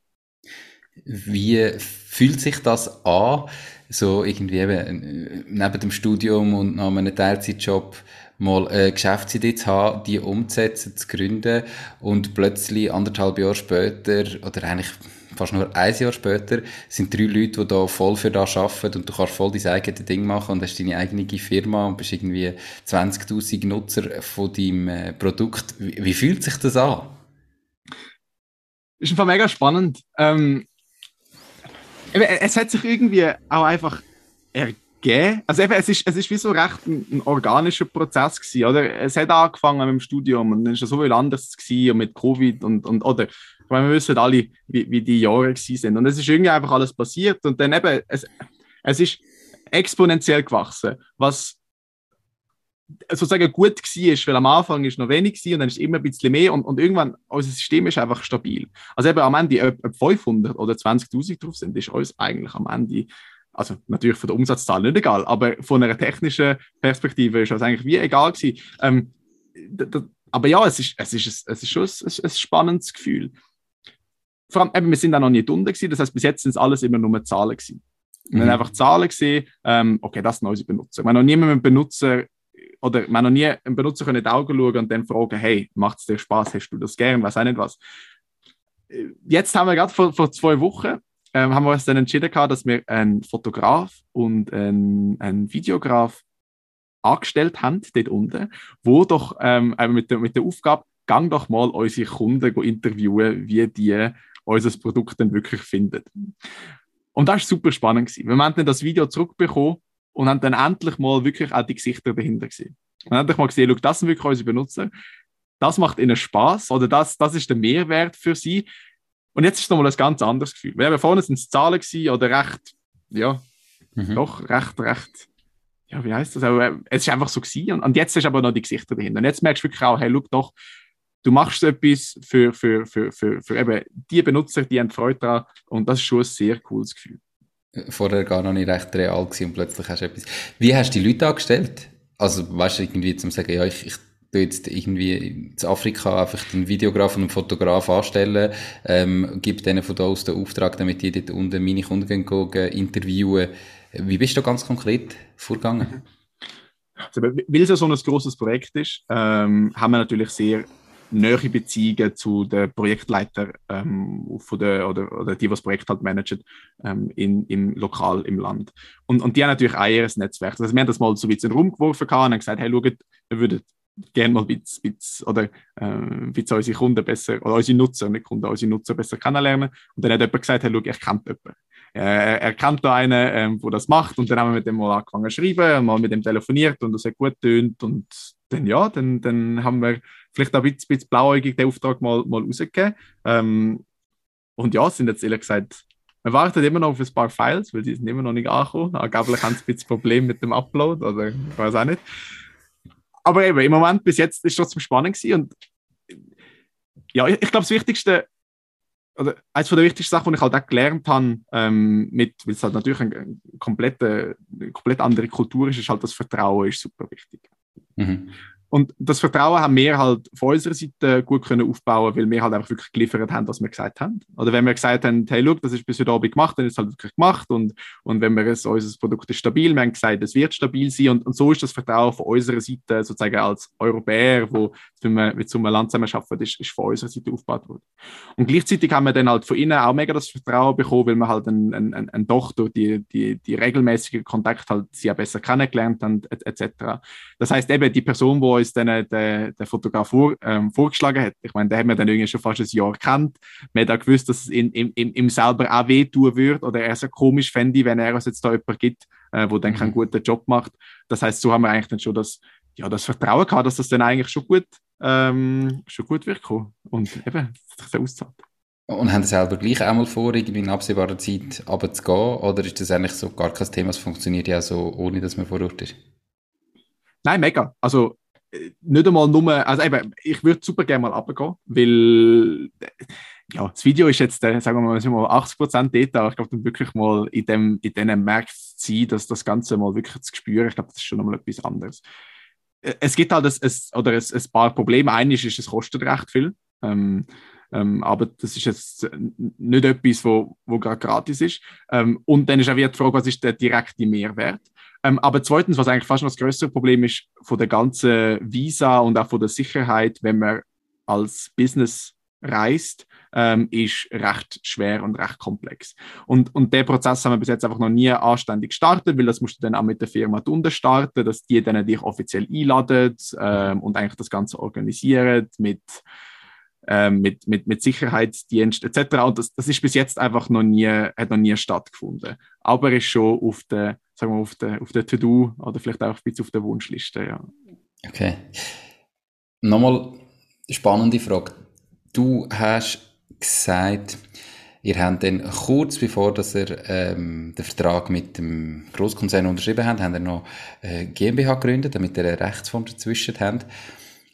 Wie fühlt sich das an, so irgendwie eben neben dem Studium und nach einem Teilzeitjob mal eine Geschäftsidee zu haben, die umzusetzen, zu gründen und plötzlich anderthalb Jahre später oder eigentlich fast nur ein Jahr später sind drei Leute, die da voll für das arbeiten und du kannst voll dein eigenes Ding machen und hast deine eigene Firma und bist irgendwie 20.000 Nutzer von deinem äh, Produkt. Wie, wie, fühlt sich das an? Ist einfach mega spannend. Ähm, es hat sich irgendwie auch einfach ergeben. Also eben, es ist, es ist wie so recht ein, ein organischer Prozess gewesen, oder? Es hat angefangen mit dem Studium und dann ist es so viel anders gewesen und mit Covid und, und oder weil wir wissen alle, wie, wie die Jahre sind. Und es ist irgendwie einfach alles passiert und dann eben, es, es ist exponentiell gewachsen, was sozusagen gut war, weil am Anfang ist noch wenig und dann ist es immer ein bisschen mehr und, und irgendwann, unser System ist einfach stabil. Also eben am Ende, ob 500 oder 20.000 drauf sind, ist uns eigentlich am Ende, also natürlich von der Umsatzzahl nicht egal, aber von einer technischen Perspektive ist das eigentlich wie egal gewesen. Ähm, aber ja, es ist, es ist, es ist schon ein, ein spannendes Gefühl vor allem, eben, wir sind da noch nicht unten gewesen, das heißt, bis jetzt sind es alles immer nur Zahlen gewesen. Wir mhm. haben einfach Zahlen gesehen, ähm, okay, das sind unsere Benutzer. Wir haben noch nie mit einem Benutzer oder wir haben noch nie einen Benutzer in die Augen schauen und dann fragen, hey, macht es dir Spaß, hast du das gern, weiß auch nicht was. Jetzt haben wir gerade vor, vor zwei Wochen ähm, haben wir uns dann entschieden gehabt, dass wir einen Fotograf und einen, einen Videograf angestellt haben, dort unten, wo doch ähm, mit, der, mit der Aufgabe, gang doch mal unsere Kunden interviewen, wie die unser Produkt dann wirklich findet. Und das war super spannend. Gewesen. Wir haben dann das Video zurückbekommen und haben dann endlich mal wirklich auch die Gesichter dahinter gesehen. Und haben endlich mal gesehen, das sind wirklich unsere Benutzer. Das macht ihnen Spaß oder das, das ist der Mehrwert für sie. Und jetzt ist es nochmal ein ganz anderes Gefühl. Wir haben vorne sind es Zahlen gewesen, oder recht, ja, mhm. doch recht, recht, ja, wie heißt das? Aber äh, es ist einfach so gewesen. Und, und jetzt ist aber noch die Gesichter dahinter. Und jetzt merkst du wirklich auch, hey, look doch, du machst etwas für, für, für, für, für eben die Benutzer, die haben Freude daran und das ist schon ein sehr cooles Gefühl. Vorher gar noch nicht recht real gewesen und plötzlich hast du etwas. Wie hast du die Leute angestellt? Also, weißt du, irgendwie zum sagen, ja, ich, ich tue jetzt irgendwie in Afrika einfach den Videograf und einen Fotograf anstellen, ähm, gebe denen von da aus den Auftrag, damit die dort unten meine Kunden gehen, gehen, interviewen. Wie bist du ganz konkret vorgegangen? Also, weil es ja so ein großes Projekt ist, ähm, haben wir natürlich sehr nähere Beziehungen zu den Projektleitern ähm, von der, oder, oder die, die das Projekt halt managen, ähm, in, im Lokal, im Land. Und, und die haben natürlich auch ihr Netzwerk. Also wir haben das mal so ein bisschen in den Raum geworfen und haben gesagt, hey, schaut, wir würden gerne mal ein bisschen, oder äh, ein unsere Kunden besser, oder unsere Nutzer, nicht Kunden, unsere Nutzer besser kennenlernen. Und dann hat jemand gesagt, hey, schau, ich kenne jemanden. Äh, er kennt da einen, ähm, der das macht und dann haben wir mit dem mal angefangen zu schreiben, mal mit dem telefoniert und das hat gut tönt und dann ja, dann, dann haben wir vielleicht auch ein bisschen, bisschen blauäugig den Auftrag mal, mal rausgegeben. Ähm, und ja, sind jetzt ehrlich gesagt, wir warten immer noch auf ein paar Files, weil die sind immer noch nicht angekommen. Angeblich haben sie ein bisschen Problem mit dem Upload oder ich weiß auch nicht. Aber eben, im Moment bis jetzt ist es trotzdem spannend gewesen und ja, ich, ich glaube, das Wichtigste oder eines der wichtigsten Sachen, die ich halt auch gelernt habe, ähm, mit, weil es halt natürlich eine, eine, komplette, eine komplett andere Kultur ist, ist halt das Vertrauen ist super wichtig. Mhm. Und das Vertrauen haben wir halt von unserer Seite gut können aufbauen, weil wir halt einfach wirklich geliefert haben, was wir gesagt haben. Oder wenn wir gesagt haben, hey, look, das ist bis heute Abend gemacht, dann ist es halt wirklich gemacht. Und, und wenn wir es, unser Produkt ist stabil, wir haben gesagt, es wird stabil sein. Und, und so ist das Vertrauen von unserer Seite, sozusagen als Europäer, wo wenn wir mit so einem Land zusammen arbeiten, ist, ist von unserer Seite aufgebaut worden. Und gleichzeitig haben wir dann halt von innen auch mega das Vertrauen bekommen, weil wir halt ein, ein, ein, ein doch die, die, die regelmäßigen Kontakt halt sie auch besser kennengelernt haben, etc. Das heißt eben, die Person, die uns dann der, der Fotograf vor, ähm, vorgeschlagen hat. Ich meine, der hat mir dann irgendwie schon fast ein Jahr kennt. Man hat auch gewusst, dass es ihm, selber auch wehtun würde oder er so komisch fände, wenn er es jetzt da jemand gibt, äh, der dann mhm. keinen guten Job macht. Das heißt, so haben wir eigentlich dann schon das, ja, das Vertrauen gehabt, dass das dann eigentlich schon gut, ähm, schon gut wird kommen. Und eben, das sich auszahlt. Und haben Sie selber gleich einmal vor, irgendwie in absehbarer Zeit runterzugehen? Oder ist das eigentlich so gar kein Thema? Es funktioniert ja so, ohne dass man vor Ort ist? Nein, mega. Also nicht einmal nur, also eben, ich würde super gerne mal runtergehen, weil ja, das Video ist jetzt, äh, sagen wir mal, 80% dort, aber ich glaube, dann wirklich mal in dem, in diesen Märkten zu sein, dass das Ganze mal wirklich zu spüren, ich glaube, das ist schon nochmal etwas anderes. Äh, es gibt halt ein, ein, oder ein, ein paar Probleme. Eines ist, es kostet recht viel. Ähm, ähm, aber das ist jetzt nicht etwas, wo, wo gerade gratis ist. Ähm, und dann ist auch wieder die Frage, was ist der direkte Mehrwert? Ähm, aber zweitens, was eigentlich fast noch das größere Problem ist, von der ganzen Visa und auch von der Sicherheit, wenn man als Business reist, ähm, ist recht schwer und recht komplex. Und, und den Prozess haben wir bis jetzt einfach noch nie anständig gestartet, weil das musst du dann auch mit der Firma unten starten, dass die dann dich offiziell einladen ähm, und eigentlich das Ganze organisieren mit ähm, mit, mit, mit Sicherheitsdienst etc. Und das, das ist bis jetzt einfach noch nie, hat noch nie stattgefunden. Aber ist schon auf der, sagen wir, auf der, auf der To-Do oder vielleicht auch ein auf der Wunschliste, ja. Okay. Nochmal spannende Frage. Du hast gesagt, ihr habt dann kurz bevor dass ihr ähm, den Vertrag mit dem Großkonzern unterschrieben habt, habt ihr noch äh, GmbH gegründet, damit ihr eine Rechtsform dazwischen habt.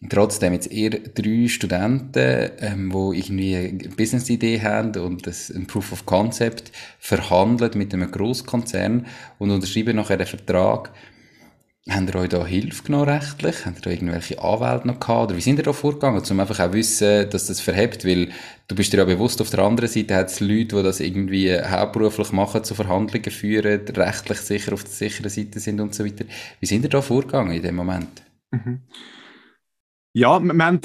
Trotzdem jetzt eher drei Studenten, ähm, die irgendwie eine Business-Idee haben und das, ein Proof of Concept verhandelt mit einem Großkonzern und unterschreiben nachher einen Vertrag. Haben ihr euch da Hilfe genommen rechtlich? Habt ihr da irgendwelche Anwälte noch gehabt? Oder wie sind ihr da vorgegangen? Um einfach auch wissen, dass das verhebt, weil du bist dir ja bewusst, auf der anderen Seite hat es Leute, die das irgendwie hauptberuflich machen, zu Verhandlungen führen, rechtlich sicher auf der sicheren Seite sind und so weiter. Wie sind ihr da vorgegangen in dem Moment? Mhm. Ja, wir, wir haben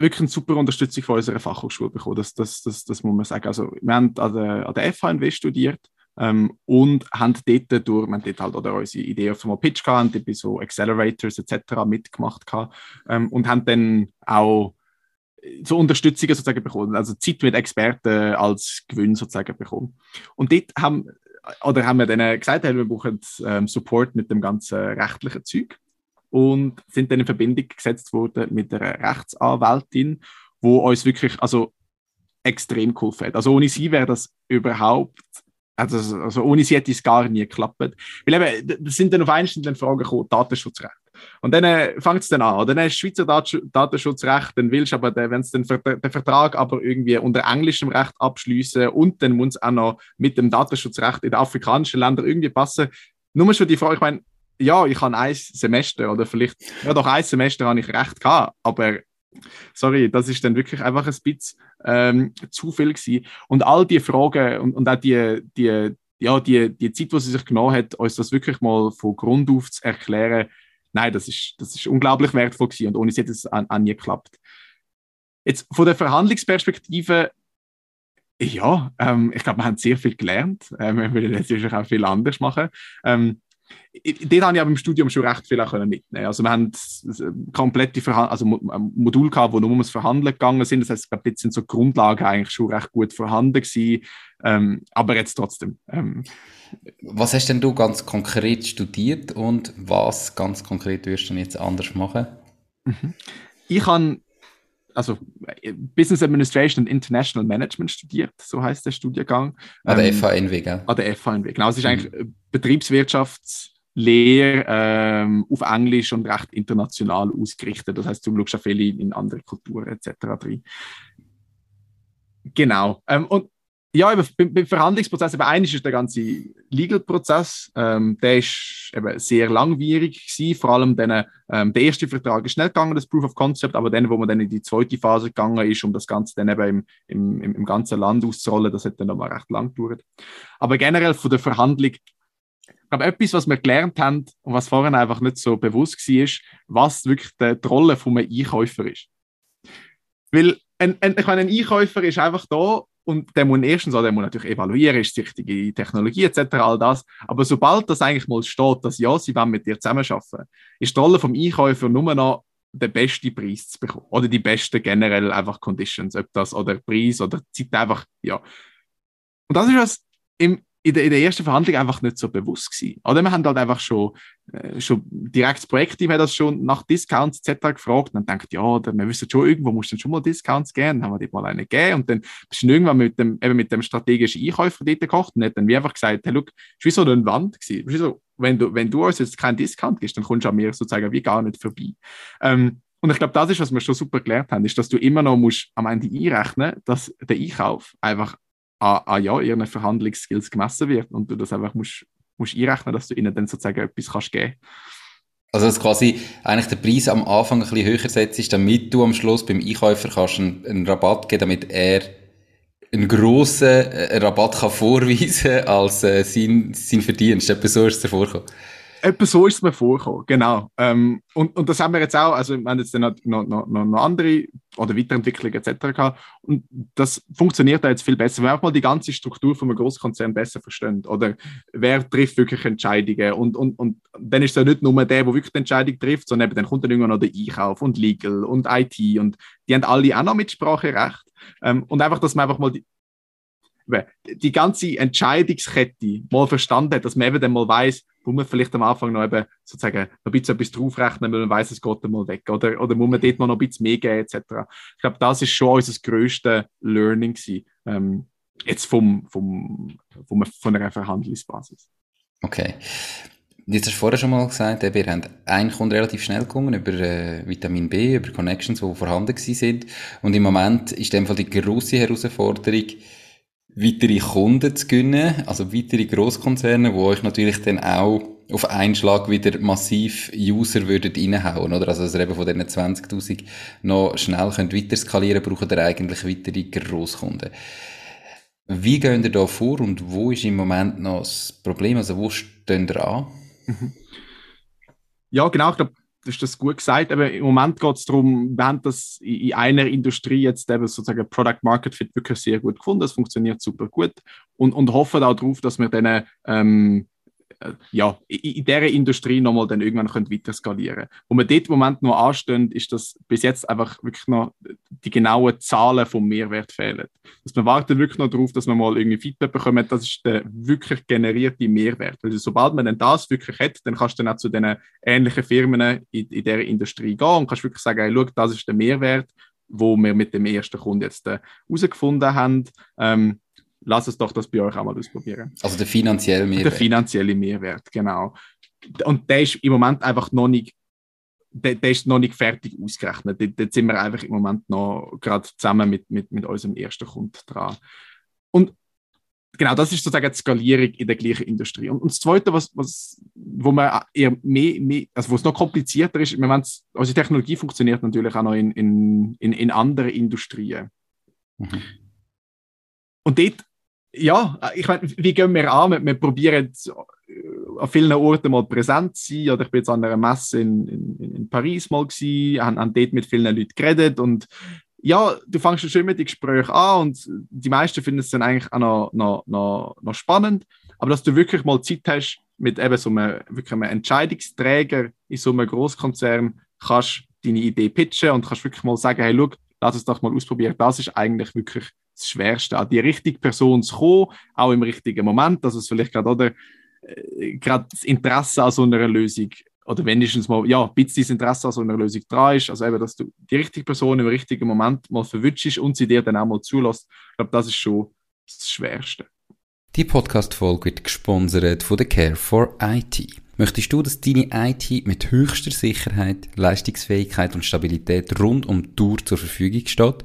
wirklich eine super Unterstützung von unserer Fachhochschule bekommen. Das, das, das, das muss man sagen. Also, wir haben an der, an der FHNW studiert ähm, und haben dort durch, wir haben dort halt oder unsere Idee auf einmal Pitch gehabt, haben bei so Accelerators etc. mitgemacht gehabt, ähm, und haben dann auch so Unterstützung sozusagen bekommen, also Zeit mit Experten als Gewinn sozusagen bekommen. Und dort haben, oder haben wir dann gesagt, wir brauchen ähm, Support mit dem ganzen rechtlichen Zeug und sind dann in Verbindung gesetzt worden mit einer Rechtsanwältin, wo uns wirklich also extrem geholfen hat. Also ohne sie wäre das überhaupt, also, also ohne sie hätte es gar nie geklappt. Weil eben, das sind dann auf einzelnen Fragen gekommen, Datenschutzrecht. Und dann äh, fängt es dann an. Dann ist Schweizer Datenschutzrecht, dann willst du aber, wenn den, den Vertrag aber irgendwie unter englischem Recht abschließen und dann muss es auch noch mit dem Datenschutzrecht in den afrikanischen Ländern irgendwie passen. Nur schon die Frage, ich meine, ja, ich habe ein Semester oder vielleicht, ja doch, ein Semester habe ich recht gehabt, aber sorry, das ist dann wirklich einfach ein bisschen ähm, zu viel gewesen. Und all die Fragen und, und auch die, die, ja, die, die Zeit, die sie sich genommen hat, uns das wirklich mal von Grund auf zu erklären, nein, das ist, das ist unglaublich wertvoll gewesen und ohne sie hätte es auch nie geklappt. Jetzt von der Verhandlungsperspektive, ja, ähm, ich glaube, wir haben sehr viel gelernt. Ähm, wir würden natürlich auch viel anders machen. Ähm, dort habe ich aber im Studium schon recht viel auch mitnehmen Also wir haben komplette Verhand also Modul gehabt, wo nur ums Verhandeln gegangen sind. Das heißt, ich glaube, jetzt sind so Grundlagen eigentlich schon recht gut vorhanden gewesen. Ähm, aber jetzt trotzdem. Ähm, was hast denn du ganz konkret studiert und was ganz konkret wirst du jetzt anders machen? Mhm. Ich habe also Business Administration and International Management studiert, so heißt der Studiengang. An der ähm, FHNW, gell? An der FHNW, genau. Es ist mhm. eigentlich Betriebswirtschaftslehre ähm, auf Englisch und recht international ausgerichtet. Das heißt, du schaust auch viele in andere Kulturen etc. drin. Genau. Ähm, und ja, eben, beim, Verhandlungsprozess, eben eines ist der ganze Legal-Prozess, ähm, der ist eben sehr langwierig gewesen, vor allem dann, ähm, der erste Vertrag ist schnell gegangen, das Proof of Concept, aber dann, wo man dann in die zweite Phase gegangen ist, um das Ganze dann eben im, im, im ganzen Land auszurollen, das hat dann nochmal recht lang gedauert. Aber generell von der Verhandlung, ich glaube, etwas, was wir gelernt haben und was vorhin einfach nicht so bewusst war, ist, was wirklich die, Rolle von einem Einkäufer ist. Weil ein, ein, ich meine, ein Einkäufer ist einfach da und der muss erstens auch, der muss natürlich evaluieren, ist die richtige Technologie etc., all das. Aber sobald das eigentlich mal steht, dass ja, sie wollen mit dir zusammenarbeiten, ist die Rolle vom Einkäufer nur noch den besten Preis zu bekommen. Oder die besten generell einfach Conditions, ob das oder Preis oder Zeit einfach, ja. Und das ist was im, in der, in der ersten Verhandlung einfach nicht so bewusst gewesen. Oder wir haben halt einfach schon, äh, schon direkt das Projektteam hat das schon nach Discounts etc. gefragt und dann denkt, ja, oder, wir wissen schon, irgendwo musst du schon mal Discounts geben, dann haben wir dir mal eine gegeben und dann bist du irgendwann mit dem, eben mit dem strategischen Einkäufer dort gekocht und hat dann wie einfach gesagt, hey, look, ist wie so eine Wand gewesen. So, wenn du, wenn du uns jetzt keinen Discount gibst, dann kommst du an mir sozusagen wie gar nicht vorbei. Ähm, und ich glaube, das ist, was wir schon super gelernt haben, ist, dass du immer noch musst am Ende einrechnen, dass der Einkauf einfach an, an ja, ihren Verhandlungsskills gemessen wird und du das einfach musst, musst einrechnen, dass du ihnen dann sozusagen etwas kannst geben also dass quasi eigentlich der Preis am Anfang ein bisschen höher setzt, damit du am Schluss beim Einkäufer kannst einen, einen Rabatt geben, damit er einen grossen äh, Rabatt kann vorweisen als äh, sein, sein Verdienst. Etwas so ist es vorgekommen. Etwa so ist es mir vorgekommen, genau. Ähm, und, und das haben wir jetzt auch, also wir haben jetzt noch, noch, noch, noch andere oder Weiterentwicklungen etc. gehabt. Und das funktioniert da jetzt viel besser, wenn man auch mal die ganze Struktur von einem Großkonzern besser versteht. Oder wer trifft wirklich Entscheidungen? Und, und, und dann ist es ja nicht nur der, der wirklich die Entscheidung trifft, sondern eben dann kommt dann irgendwann noch der Einkauf und Legal und IT und die haben alle auch noch Mitspracherecht. Ähm, und einfach, dass man einfach mal die, die ganze Entscheidungskette mal verstanden hat, dass man eben dann mal weiß, wo man vielleicht am Anfang noch eben sozusagen noch ein bisschen etwas draufrechnen, weil man weiß, es geht dann mal weg. Oder, oder muss man dort noch ein bisschen mehr geben, etc. Ich glaube, das ist schon unser grösstes Learning gewesen, ähm, jetzt vom, vom, vom, von einer Verhandlungsbasis. Okay. Jetzt hast du vorher schon mal gesagt, wir haben einen Kunden relativ schnell gewonnen über äh, Vitamin B, über Connections, die vorhanden sind. Und im Moment ist in dem Fall die grosse Herausforderung, weitere Kunden zu gewinnen, also weitere Großkonzerne, wo euch natürlich dann auch auf einen Schlag wieder massiv User würdet reinhauen, oder? Also, dass ihr eben von diesen 20.000 noch schnell könnt weiter skalieren, braucht ihr eigentlich weitere Großkunden. Wie gehen ihr da vor und wo ist im Moment noch das Problem? Also, wo stehen ihr an? Mhm. Ja, genau. Ich glaube, hast das gut gesagt, aber im Moment geht es darum, wir haben das in einer Industrie jetzt eben sozusagen Product Market Fit wirklich sehr gut gefunden, das funktioniert super gut und, und hoffen auch darauf, dass wir dann ähm, äh, ja, in dieser Industrie nochmal dann irgendwann können weiter skalieren Wo wir dort im Moment noch anstehen, ist, dass bis jetzt einfach wirklich noch die genauen Zahlen vom Mehrwert fehlen. Dass wir warten wirklich noch darauf, dass wir mal irgendwie Feedback bekommen, das ist der wirklich generierte Mehrwert. Also sobald man dann das wirklich hat, dann kannst du dann auch zu den ähnlichen Firmen in, in dieser Industrie gehen und kannst wirklich sagen, hey, schau, das ist der Mehrwert, wo wir mit dem ersten Kunden jetzt herausgefunden äh, haben. Ähm, lass es doch das bei euch auch mal ausprobieren. Also der finanzielle Mehrwert. Der finanzielle Mehrwert, genau. Und der ist im Moment einfach noch nicht, der, der ist noch nicht fertig ausgerechnet. Da, sind wir einfach im Moment noch gerade zusammen mit, mit, mit unserem ersten Kunden dran. Und genau, das ist sozusagen die Skalierung in der gleichen Industrie. Und, und das Zweite, was, was, wo man eher mehr, mehr also wo es noch komplizierter ist, meine, unsere Technologie funktioniert natürlich auch noch in, in, in, in anderen Industrien. Mhm. Und dort ja, ich meine, wie gehen wir an? Wir, probieren äh, an vielen Orten mal präsent zu sein. Oder ich bin jetzt an einer Messe in, in, in Paris mal gewesen, haben, haben dort mit vielen Leuten geredet und ja, du fängst schon mit die Gespräche an und die meisten finden es dann eigentlich auch noch, noch, noch, noch spannend, aber dass du wirklich mal Zeit hast, mit eben so einem, wirklich einem Entscheidungsträger in so einem Großkonzern, kannst deine Idee pitchen und kannst wirklich mal sagen, hey, schau, lass es doch mal ausprobieren. Das ist eigentlich wirklich das Schwerste, an die richtige Person zu kommen, auch im richtigen Moment, dass es vielleicht gerade oder äh, gerade das Interesse an so einer Lösung oder wenigstens mal, ja, ein bisschen das Interesse an so einer Lösung dran ist, also eben, dass du die richtige Person im richtigen Moment mal verwünschst und sie dir dann auch mal zulässt. Ich glaube, das ist schon das Schwerste. Die Podcast-Folge wird gesponsert von der Care for IT. Möchtest du, dass deine IT mit höchster Sicherheit, Leistungsfähigkeit und Stabilität rund um die Tour zur Verfügung steht?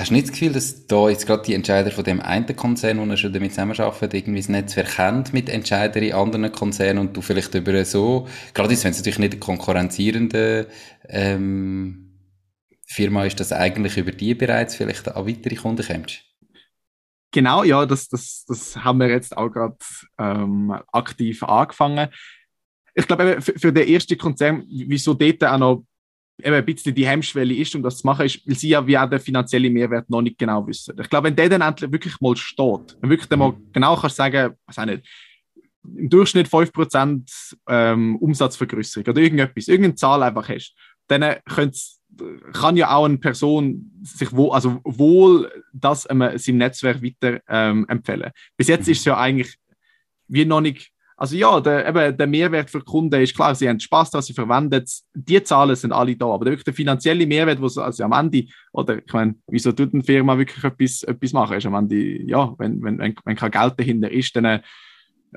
Hast du nicht das Gefühl, dass da jetzt gerade die Entscheider von dem einen Konzern, wo er schon damit zusammenarbeitet, irgendwie das Netzwerk kennt mit Entscheidern in anderen Konzernen und du vielleicht über so, gerade wenn es natürlich nicht eine konkurrenzierende ähm, Firma ist, dass eigentlich über die bereits vielleicht an weitere Kunden kommst? Genau, ja, das, das, das haben wir jetzt auch gerade ähm, aktiv angefangen. Ich glaube, für, für den ersten Konzern, wieso dort auch noch eben ein bisschen die Hemmschwelle ist, um das zu machen, ist, weil sie ja wie auch den finanziellen Mehrwert noch nicht genau wissen. Ich glaube, wenn der dann endlich wirklich mal steht, wenn wirklich dann mal mhm. genau kannst sagen, was auch nicht, im Durchschnitt 5% ähm, Umsatzvergrößerung oder irgendetwas, irgendeine Zahl einfach hast, dann kann ja auch eine Person sich wohl, also wohl das ähm, seinem Netzwerk weiter ähm, empfehlen. Bis jetzt mhm. ist es ja eigentlich wie noch nicht also ja, der, eben, der Mehrwert für Kunden ist klar, sie haben Spaß daran, sie verwenden es, die Zahlen sind alle da, aber wirklich der finanzielle Mehrwert, was also am Ende, oder ich meine, wieso tut eine Firma wirklich etwas, etwas machen, ist am Ende, ja, wenn, wenn, wenn, wenn kein Geld dahinter ist, dann äh,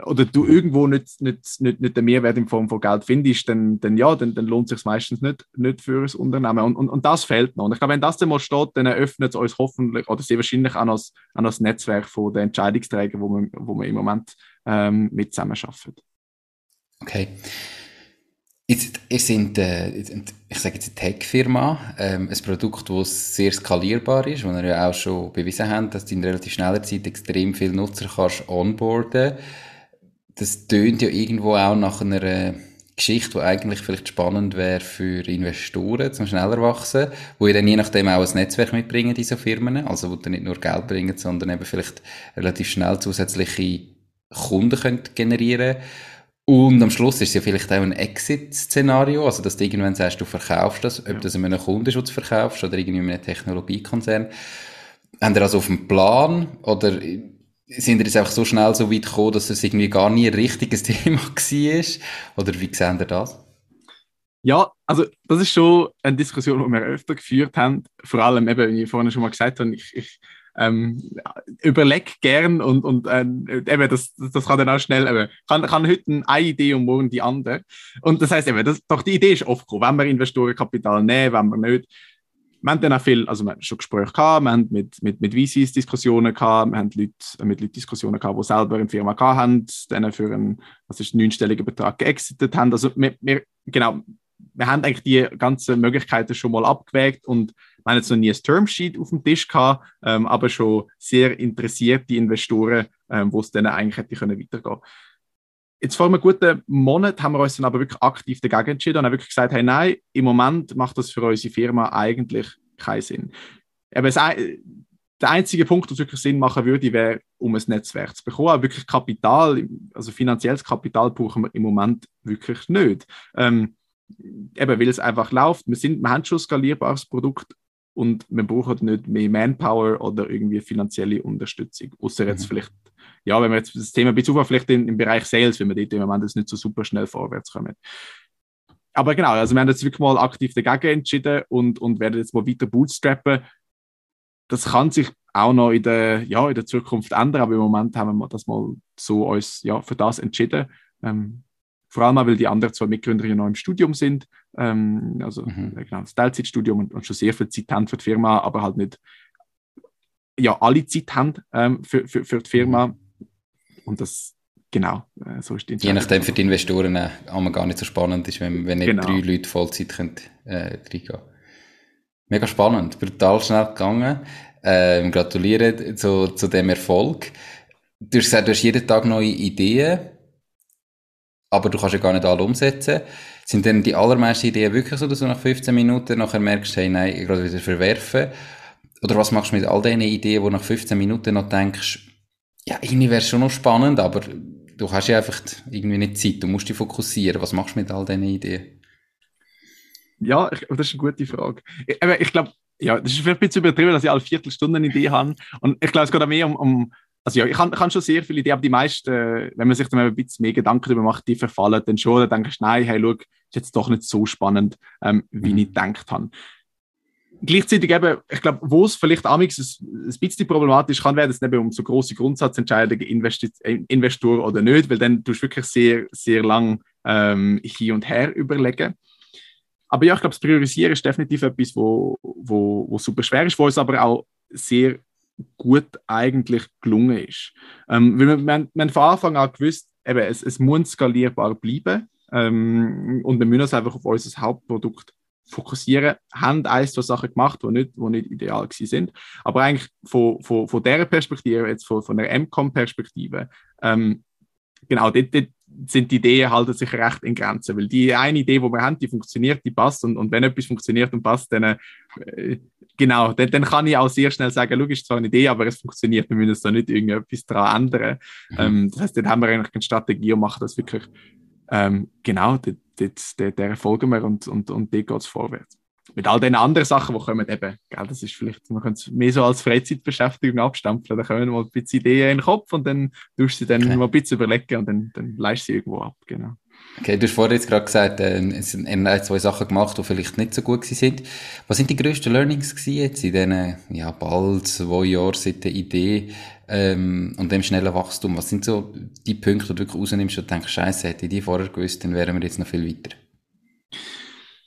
oder du irgendwo nicht, nicht, nicht, nicht den Mehrwert in Form von Geld findest, dann, dann ja, dann, dann lohnt es sich meistens nicht, nicht für ein Unternehmen. Und, und, und das fehlt noch. Und ich glaube, wenn das dann mal steht, dann eröffnet es uns hoffentlich oder sehr wahrscheinlich auch das, auch das Netzwerk von den Entscheidungsträgern, wo man, wo man im Moment ähm, mit zusammenarbeiten. Okay. Jetzt, ihr seid, äh, ich sage jetzt eine Tech-Firma, ähm, ein Produkt, das sehr skalierbar ist, wo ihr ja auch schon bewiesen habt, dass du in relativ schneller Zeit extrem viele Nutzer kannst onboarden. Das tönt ja irgendwo auch nach einer Geschichte, die eigentlich vielleicht spannend wäre für Investoren zum schneller wachsen, wo ihr dann je nachdem auch ein Netzwerk mitbringen, diese Firmen, also wo ihr nicht nur Geld bringen, sondern eben vielleicht relativ schnell zusätzliche Kunden könnt generieren und am Schluss ist es ja vielleicht auch ein Exit-Szenario, also dass du irgendwann sagst, du verkaufst das, ob ja. das einem Kundenschutz verkaufst oder irgendwie einem Technologiekonzern. Haben ihr also auf dem Plan oder sind ihr jetzt einfach so schnell so weit gekommen, dass es irgendwie gar nie ein richtiges Thema war? Oder wie sehen ihr das? Ja, also das ist schon eine Diskussion, die wir öfter geführt haben. Vor allem, eben, wie ich vorhin schon mal gesagt habe, ich, ich ähm, überleg gern und, und äh, eben, das, das kann dann auch schnell, eben, kann, kann heute eine Idee und morgen die andere. Und das heißt eben, das, doch die Idee ist oft gekommen, wenn wir Investorenkapital nehmen, wenn wir nicht. Wir haben dann auch viel, also wir haben schon Gespräche gehabt, wir haben mit, mit, mit VCs Diskussionen gehabt, wir haben Leute, mit Leuten Diskussionen gehabt, die selber eine Firma gehabt haben, dann für einen, was ist, neunstelligen Betrag geexitet haben. Also wir, wir, genau, wir haben eigentlich die ganzen Möglichkeiten schon mal abgewägt und wir haben jetzt noch nie ein Termsheet auf dem Tisch gehabt, ähm, aber schon sehr interessierte Investoren, ähm, wo es dann eigentlich hätte können weitergehen Jetzt vor einem guten Monat haben wir uns dann aber wirklich aktiv dagegen entschieden und haben wirklich gesagt, hey, nein, im Moment macht das für unsere Firma eigentlich keinen Sinn. Aber es, der einzige Punkt, der wirklich Sinn machen würde, wäre, um ein Netzwerk zu bekommen. Aber wirklich Kapital, also finanzielles Kapital brauchen wir im Moment wirklich nicht. Ähm, eben, weil es einfach läuft. Wir, sind, wir haben schon ein skalierbares Produkt, und wir brauchen nicht mehr Manpower oder irgendwie finanzielle Unterstützung. Außer jetzt mhm. vielleicht, ja, wenn wir jetzt das Thema bezogen vielleicht in, im Bereich Sales, wenn wir dort im Moment das nicht so super schnell vorwärts kommen. Aber genau, also wir haben jetzt wirklich mal aktiv dagegen entschieden und, und werden jetzt mal weiter bootstrappen. Das kann sich auch noch in der, ja, in der Zukunft ändern, aber im Moment haben wir das mal so uns ja, für das entschieden. Ähm, vor allem auch, weil die anderen zwei Mitgründer ja noch im Studium sind. Ähm, also mhm. genau, das Teilzeitstudium und, und, schon sehr viel Zeit haben für die Firma, aber halt nicht ja alle Zeit haben ähm, für, für, für die Firma. Und das, genau, äh, so ist die Je nachdem für die Investoren äh, gar nicht so spannend ist, wenn, wenn nicht genau. drei Leute Vollzeit können, äh, reingehen Mega spannend, brutal schnell gegangen. Ähm, gratuliere zu, zu dem Erfolg. Du hast gesagt, du hast jeden Tag neue Ideen, aber du kannst ja gar nicht alle umsetzen. Sind denn die allermeisten Ideen wirklich so, dass du nach 15 Minuten nachher merkst, hey, nein, ich gerade wieder verwerfen? Oder was machst du mit all diesen Ideen, wo nach 15 Minuten noch denkst, ja, irgendwie wäre es schon noch spannend, aber du hast ja einfach irgendwie nicht Zeit, du musst dich fokussieren. Was machst du mit all diesen Ideen? Ja, ich, das ist eine gute Frage. Ich, ich glaube, ja, das ist vielleicht ein bisschen übertrieben, dass ich alle Viertelstunde eine Idee habe. Und ich glaube, es geht auch mehr um, um also ja, ich habe kann schon sehr viele Ideen, aber die meisten, äh, wenn man sich dann ein bisschen mehr Gedanken darüber macht, die verfallen dann schon. Dann denkst du, nein, hey, schau, ist jetzt doch nicht so spannend, ähm, wie mhm. ich gedacht habe. Gleichzeitig eben, ich glaube, wo es vielleicht amix ein, bisschen problematisch kann werden, ist eben um so große Grundsatzentscheidungen, Investi Investor oder nicht, weil dann tust du wirklich sehr, sehr lang ähm, hin und her überlegen. Aber ja, ich glaube, das Priorisieren ist definitiv etwas, wo, wo, wo super schwer ist, wo es aber auch sehr gut eigentlich gelungen ist. Ähm, weil wir, wir haben von Anfang an gewusst, eben, es, es muss skalierbar bleiben ähm, und wir müssen uns einfach auf unser Hauptprodukt fokussieren, haben ein, zwei Sachen gemacht, die nicht, die nicht ideal sind. Aber eigentlich von, von, von dieser Perspektive, jetzt von, von der MCOM-Perspektive, ähm, genau, dort, dort sind die Ideen halten sich recht in Grenzen, weil die eine Idee, die wir haben, die funktioniert, die passt und, und wenn etwas funktioniert und passt, dann äh, genau, dann, dann kann ich auch sehr schnell sagen, schau, ist zwar eine Idee, aber es funktioniert, wir müssen da nicht irgendetwas daran ändern. Mhm. Ähm, das heißt, dann haben wir eigentlich eine Strategie und machen das wirklich, ähm, genau, der, der folgen wir und, und, und dort geht es vorwärts mit all den anderen Sachen, die kommen, eben, gell, das ist vielleicht, man könnte es mehr so als Freizeitbeschäftigung abstampfen. Da kommen mal ein bisschen Ideen in den Kopf und dann tust du sie dann okay. mal ein bisschen überlegen und dann, dann leist sie irgendwo ab, genau. Okay, du hast vorhin jetzt gerade gesagt, äh, es sind zwei Sachen gemacht, die vielleicht nicht so gut sind. Was sind die grössten Learnings gewesen jetzt in diesen, ja, bald zwei Jahren seit der Idee, ähm, und dem schnellen Wachstum? Was sind so die Punkte, die du wirklich rausnimmst und denkst, Scheiße, hätte ich die vorher gewusst, dann wären wir jetzt noch viel weiter?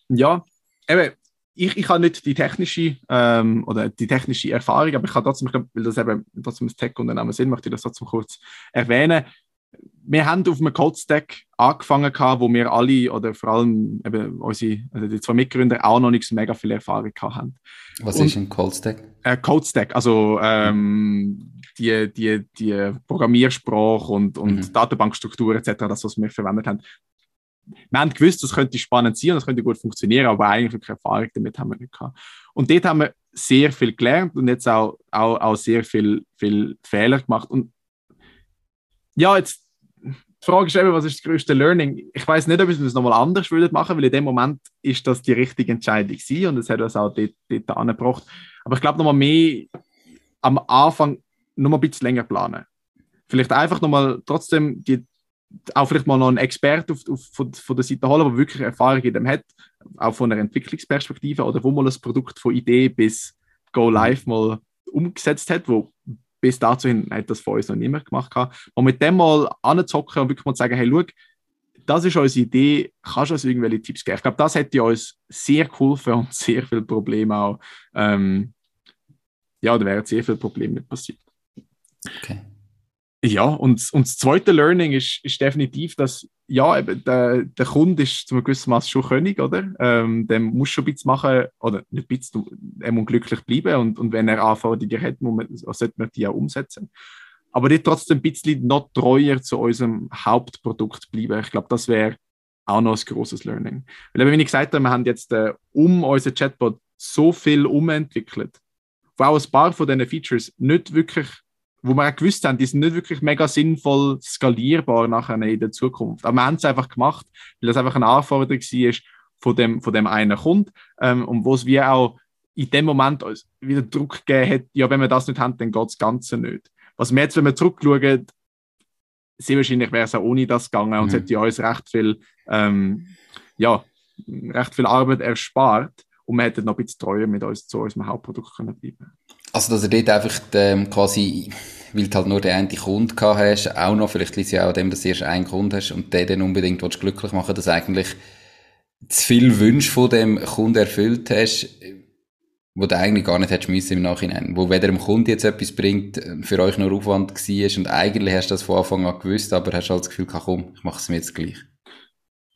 Ja, eben, ich, ich habe nicht die technische ähm, oder die technische Erfahrung, aber ich kann trotzdem, weil das eben trotzdem das Tech-Unternehmen sind, möchte ich das trotzdem kurz erwähnen. Wir haben auf einem Code-Stack angefangen, wo wir alle oder vor allem eben unsere, also die zwei Mitgründer auch noch nicht so mega viel Erfahrung haben. Was Und, ist ein Code-Stack? Äh, Code-Stack, also ähm, die, die, die Programmiersprache und, und mhm. Datenbankstruktur etc., das, was wir verwendet haben, wir haben gewusst, das könnte spannend sein und das könnte gut funktionieren, aber eigentlich wirklich Erfahrung damit haben wir nicht gehabt. Und dort haben wir sehr viel gelernt und jetzt auch, auch, auch sehr viel, viel Fehler gemacht. Und ja, jetzt die Frage ist eben, was ist das größte Learning? Ich weiß nicht, ob wir es nochmal anders würden machen, weil in dem Moment ist das die richtige Entscheidung gewesen und es hat uns auch dort, dort angebracht. Aber ich glaube, nochmal mehr am Anfang noch mal ein bisschen länger planen. Vielleicht einfach nochmal trotzdem die auch vielleicht mal noch einen Experten auf, auf, von, von der Seite holen, der wirklich Erfahrung in dem hat, auch von einer Entwicklungsperspektive oder wo mal das Produkt von Idee bis Go Live mal umgesetzt hat, wo bis dazu hin hat das von uns noch niemand gemacht. Und mit dem mal anzocken und wirklich mal sagen, hey, schau, das ist unsere Idee, kannst du uns irgendwelche Tipps geben? Ich glaube, das hätte uns sehr geholfen und sehr viele Probleme auch, ähm, ja, da wären sehr viele Probleme nicht passiert. Okay. Ja, und, und das zweite Learning ist, ist definitiv, dass ja, eben der, der Kunde ist zu einem gewissen Maß schon König, oder? Ähm, der muss schon ein bisschen machen, oder nicht ein bisschen, er muss glücklich bleiben und, und wenn er Anforderungen hat, muss man, sollte man die auch umsetzen. Aber die trotzdem ein bisschen noch treuer zu unserem Hauptprodukt bleiben. Ich glaube, das wäre auch noch ein großes Learning. Weil eben, wie ich gesagt habe, wir haben jetzt äh, um unseren Chatbot so viel umentwickelt, wo auch ein paar von diesen Features nicht wirklich wo wir auch gewusst haben, die sind nicht wirklich mega sinnvoll skalierbar nachher in der Zukunft. Aber wir haben es einfach gemacht, weil das einfach eine Anforderung war von dem, von dem einen Kunden ähm, und wo es wie auch in dem Moment wieder Druck gegeben hat, ja, wenn wir das nicht haben, dann geht das Ganze nicht. Was wir jetzt, wenn wir zurückschauen, sehr wahrscheinlich wäre es auch ohne das gegangen mhm. und es hätte uns recht viel, ähm, ja, recht viel Arbeit erspart und wir hätten noch ein bisschen treuer mit uns zu unserem Hauptprodukt können bleiben Also, dass ihr dort einfach ähm, quasi weil du halt nur den einen Kunden gehabt hast, auch noch, vielleicht liegt es ja auch dem, dass du erst einen Kunden hast und den dann unbedingt willst, glücklich machen dass eigentlich zu viel Wünsche von dem Kunden erfüllt hast, wo du eigentlich gar nicht hättest müssen im Nachhinein. Wo weder dem Kunden jetzt etwas bringt, äh, für euch nur Aufwand war und eigentlich hast du das von Anfang an gewusst, aber hast halt das Gefühl, komm, ich mache es mir jetzt gleich.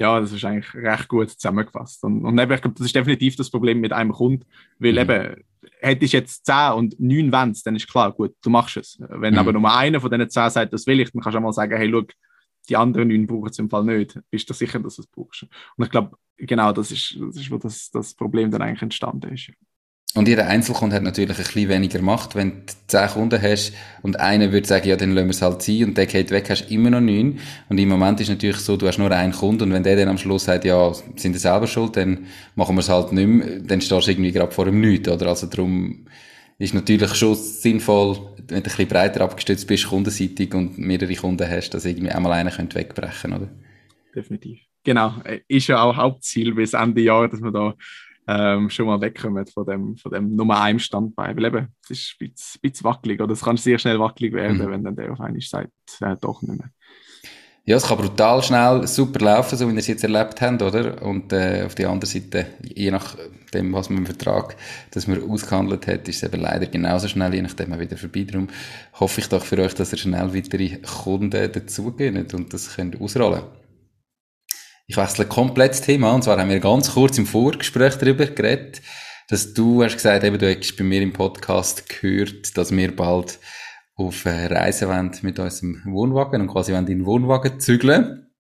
Ja, das ist eigentlich recht gut zusammengefasst. Und, und eben, ich glaube, das ist definitiv das Problem mit einem Kunden, weil mhm. eben, hättest du jetzt 10 und 9 Wenns, dann ist klar, gut, du machst es. Wenn mhm. aber nur einer von diesen 10 sagt, das will ich, dann kannst du auch mal sagen, hey, schau, die anderen 9 brauchen es im Fall nicht. Bist du sicher, dass du es brauchst? Und ich glaube, genau das ist, das ist, wo das, das Problem dann eigentlich entstanden ist. Und jeder Einzelkunde hat natürlich ein bisschen weniger Macht. Wenn du zehn Kunden hast und einer würde sagen, ja, dann lassen wir es halt sein und der geht weg, hast du immer noch neun. Und im Moment ist natürlich so, du hast nur einen Kunden und wenn der dann am Schluss sagt, ja, sind sie selber schuld, dann machen wir es halt nicht mehr, dann stehst du irgendwie gerade vor dem Nichts, oder? Also darum ist natürlich schon sinnvoll, wenn du ein bisschen breiter abgestützt bist, kundenseitig und mehrere Kunden hast, dass irgendwie einmal einer könnte wegbrechen, oder? Definitiv. Genau. Ist ja auch Hauptziel bis Ende Jahr, dass wir da ähm, schon mal wegkommen von dem, von dem Nummer 1 Standbein. Weil eben, es ist ein bisschen, bisschen wackelig oder es kann sehr schnell wackelig werden, mhm. wenn dann der auf einmal sagt, äh, doch nicht mehr. Ja, es kann brutal schnell super laufen, so wie wir es jetzt erlebt haben, oder? Und äh, auf der anderen Seite, je nachdem, was man im Vertrag, das man ausgehandelt hat, ist es eben leider genauso schnell, je nachdem wieder vorbei. Darum hoffe ich doch für euch, dass ihr schnell weitere Kunden dazugehen und das könnt ausrollen ich wechsle komplett das Thema. Und zwar haben wir ganz kurz im Vorgespräch darüber geredet, dass du hast gesagt, eben, du hättest bei mir im Podcast gehört, dass wir bald auf Reisen wollen mit unserem Wohnwagen und quasi wollen in den Wohnwagen zügeln.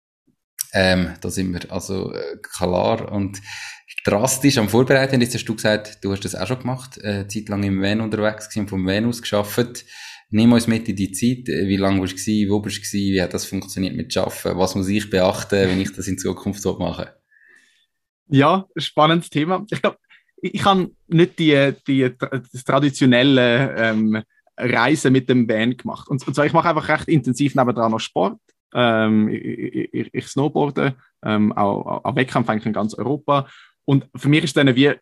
Ähm, da sind wir also äh, klar und drastisch am Vorbereiten. Jetzt hast du gesagt, du hast das auch schon gemacht, äh, Zeit lang im Van unterwegs gewesen, vom Van aus geschafft. Nimm uns mit in die Zeit. Wie lange warst du, wo bist du, wie hat das funktioniert mit Arbeiten? Was muss ich beachten, wenn ich das in Zukunft so mache? Ja, spannendes Thema. Ich glaube, ich habe nicht die, die, das traditionelle ähm, Reisen mit dem Van gemacht. Und, zwar, ich mache einfach recht intensiv nebenan noch Sport. Ähm, ich, ich, ich snowboarde, ähm, auch, auch Wettkämpfe in ganz Europa. Und für mich ist dann wie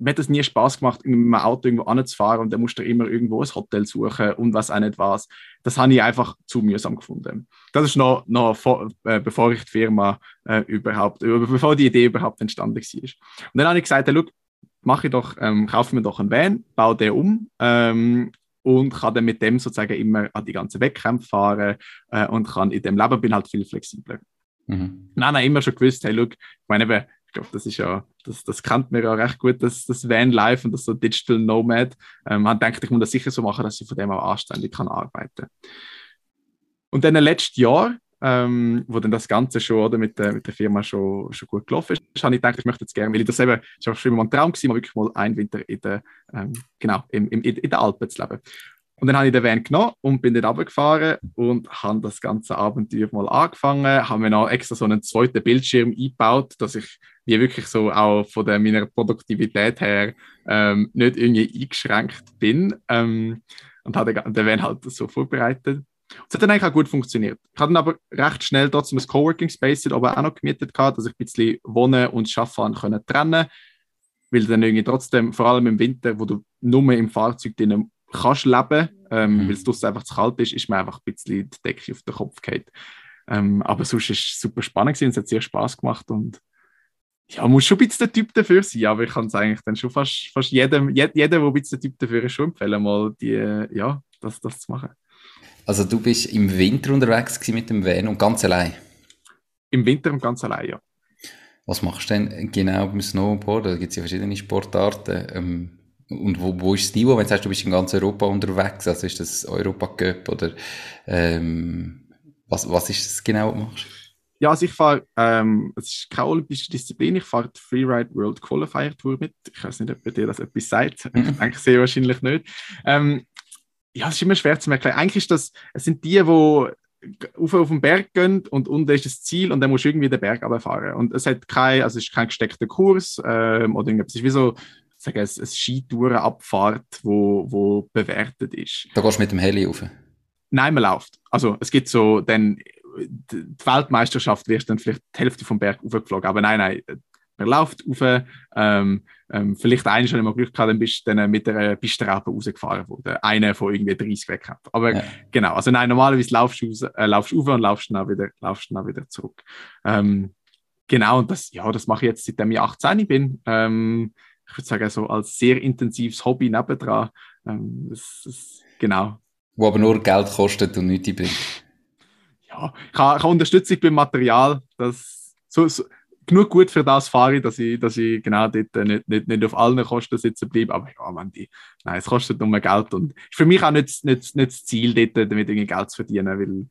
mir hat es nie Spaß gemacht, mit einem Auto irgendwo anzufahren und dann musst du immer irgendwo ein Hotel suchen und was auch nicht was. Das habe ich einfach zu mühsam gefunden. Das ist noch, noch vor, äh, bevor ich die Firma äh, überhaupt, bevor die Idee überhaupt entstanden war. Und dann habe ich gesagt, hey, look, mache ich doch, ähm, kaufe mir doch einen Van, baue den um ähm, und kann dann mit dem sozusagen immer an die ganzen Wettkämpfe fahren äh, und kann in dem Leben bin halt viel flexibler. Mhm. Nein, nein, immer schon gewusst, hey, look, ich meine eben, ich glaube, das ist ja, das, das kennt man ja recht gut, das, das Van Life und das so Digital Nomad. Ähm, man denkt, ich muss das sicher so machen, dass ich von dem auch anständig kann arbeiten. Und dann letztes Jahr, ähm, wo dann das Ganze schon oder, mit, der, mit der Firma schon, schon gut gelaufen ist, habe ich gedacht, ich möchte jetzt gerne, weil ich das eben, es war schon immer ein Traum gewesen, mal wirklich mal einen Winter in der, ähm, genau, im, im, in den Alpen zu leben. Und dann habe ich den Van genommen und bin dort runtergefahren und habe das ganze Abenteuer mal angefangen. Habe mir noch extra so einen zweiten Bildschirm eingebaut, dass ich wie wirklich so auch von der, meiner Produktivität her ähm, nicht irgendwie eingeschränkt bin. Ähm, und habe den, Van halt so vorbereitet. Es hat dann eigentlich auch gut funktioniert. Ich hatte dann aber recht schnell trotzdem ein Coworking Space aber auch noch gemietet, gehabt, dass ich ein bisschen Wohnen und Arbeiten können trennen Weil dann irgendwie trotzdem, vor allem im Winter, wo du nur im Fahrzeug drin kannst leben, ähm, mhm. weil es draussen einfach zu kalt ist, ist mir einfach ein bisschen die Decke auf den Kopf gefallen. Ähm, aber sonst war es super spannend gewesen, es hat sehr Spaß gemacht und ja, muss schon ein bisschen der Typ dafür sein, aber ich kann es eigentlich dann schon fast, fast jedem, jeder, der ein bisschen der Typ dafür ist, schon empfehlen, mal die, ja, das, das zu machen. Also du bist im Winter unterwegs mit dem Van und ganz allein? Im Winter und ganz allein, ja. Was machst du denn genau beim Snowboard? Da gibt es ja verschiedene Sportarten. Ähm, und wo, wo ist das Niveau, wenn du sagst, du bist in ganz Europa unterwegs? Also ist das Europa Cup oder ähm, was, was ist das genau, was du machst? Ja, also ich fahre, ähm, es ist keine olympische Disziplin, ich fahre die Freeride World Qualifier Tour mit. Ich weiß nicht, ob dir das etwas sagt. Mhm. Ich denke sehr wahrscheinlich nicht. Ähm, ja, es ist immer schwer zu erklären. Eigentlich ist das, es sind die, die auf, auf den Berg gehen und unten ist das Ziel und dann musst du irgendwie den Berg runterfahren. Und es hat kein, also es ist kein gesteckter Kurs ähm, oder irgendwas. Es ist wie so sagen, eine, eine Skitourenabfahrt, wo, wo bewertet ist. Da gehst du mit dem Heli rauf? Nein, man läuft. Also es gibt so, dann die Weltmeisterschaft wirst dann vielleicht die Hälfte vom Berg aufgeflogen, aber nein, nein, man läuft rauf, ähm, ähm, vielleicht einen schon immer Glück gehabt, dann bist du dann mit der Pistenraupe rausgefahren worden. Einer von irgendwie 30 weg Aber ja. genau, also nein, normalerweise laufst du, raus, äh, laufst rauf und laufst dann auch wieder, laufst dann auch wieder zurück. Ähm, genau, und das, ja, das mache ich jetzt, seitdem ich 18 bin. Ähm, ich würde sagen, so als sehr intensives Hobby nebendran. Ähm, das, das, genau. Wo aber nur Geld kostet und nichts bringt. Ja, ich habe, ich habe Unterstützung beim Material. Das, so, so, genug gut für das fahre ich, dass ich, dass ich genau dort nicht, nicht, nicht auf allen Kosten sitzen bleibe. Aber ja, man, die, nein, es kostet nur Geld. Und ist für mich auch nicht, nicht, nicht das Ziel, dort damit irgendwie Geld zu verdienen, weil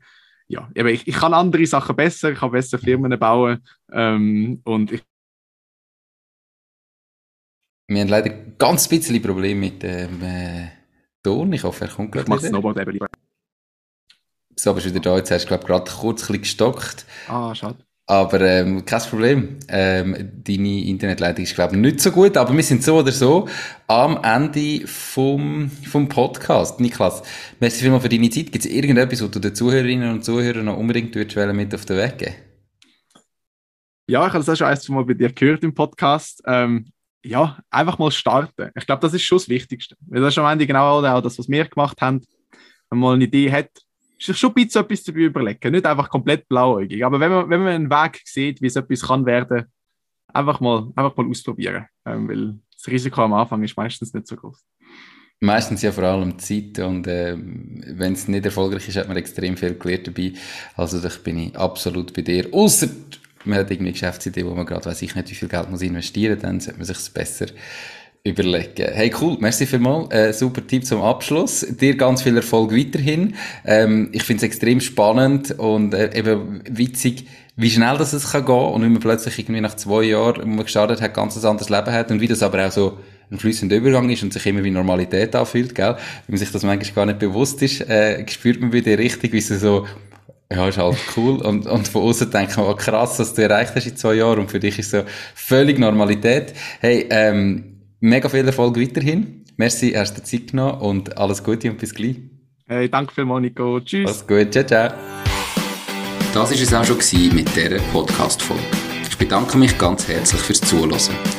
ja, ich, ich kann andere Sachen besser, ich kann besser Firmen bauen ähm, und ich wir haben leider ganz bisschen Probleme mit dem äh, Ton. Ich hoffe, er kommt gerade wieder. Snowboard eben. So, bist du wieder da. Jetzt hast du, glaube gerade kurz ein bisschen gestockt. Ah, schade. Aber ähm, kein Problem. Ähm, deine Internetleitung ist, glaube ich, nicht so gut. Aber wir sind so oder so am Ende vom, vom Podcast. Niklas, merci vielmals für deine Zeit. Gibt es irgendetwas, was du den Zuhörerinnen und Zuhörern noch unbedingt mit auf den Weg geben Ja, ich habe das auch schon zwei Mal bei dir gehört im Podcast. Ähm, ja, einfach mal starten. Ich glaube, das ist schon das Wichtigste. Weil das ist am Ende genau auch das, was wir gemacht haben. Wenn man mal eine Idee hat, sich schon ein bisschen etwas zu überlegen. Nicht einfach komplett blauäugig. Aber wenn man, wenn man einen Weg sieht, wie es etwas kann werden, einfach mal, einfach mal ausprobieren. Ähm, weil das Risiko am Anfang ist meistens nicht so groß. Meistens ja vor allem Zeit und äh, wenn es nicht erfolgreich ist, hat man extrem viel gelernt dabei. Also da bin ich absolut bei dir. Außer man hat irgendwie eine Geschäftsidee, wo man gerade weiß ich nicht, wie viel Geld muss investieren, dann sollte man sich besser überlegen. Hey, cool, merci vielmals. Äh, super Tipp zum Abschluss. Dir ganz viel Erfolg weiterhin. Ähm, ich finde es extrem spannend und äh, eben witzig, wie schnell das es kann gehen und wie man plötzlich irgendwie nach zwei Jahren, wo man gestartet hat, ganz ein anderes Leben hat und wie das aber auch so ein fließender Übergang ist und sich immer wie Normalität anfühlt, gell? Wenn man sich das manchmal gar nicht bewusst ist, äh, spürt man dir richtig, wie es so ja, ist halt cool. Und, und von außen denkt man, oh, krass, was du erreicht hast in zwei Jahren. Und für dich ist so völlig Normalität. Hey, ähm, mega viel Erfolg weiterhin. Merci, hast du Zeit genommen und alles Gute und bis gleich. Hey, danke vielmals, Nico. Tschüss. Alles gut. Ciao, ciao. Das war es auch schon mit dieser Podcast-Folge. Ich bedanke mich ganz herzlich fürs Zuhören.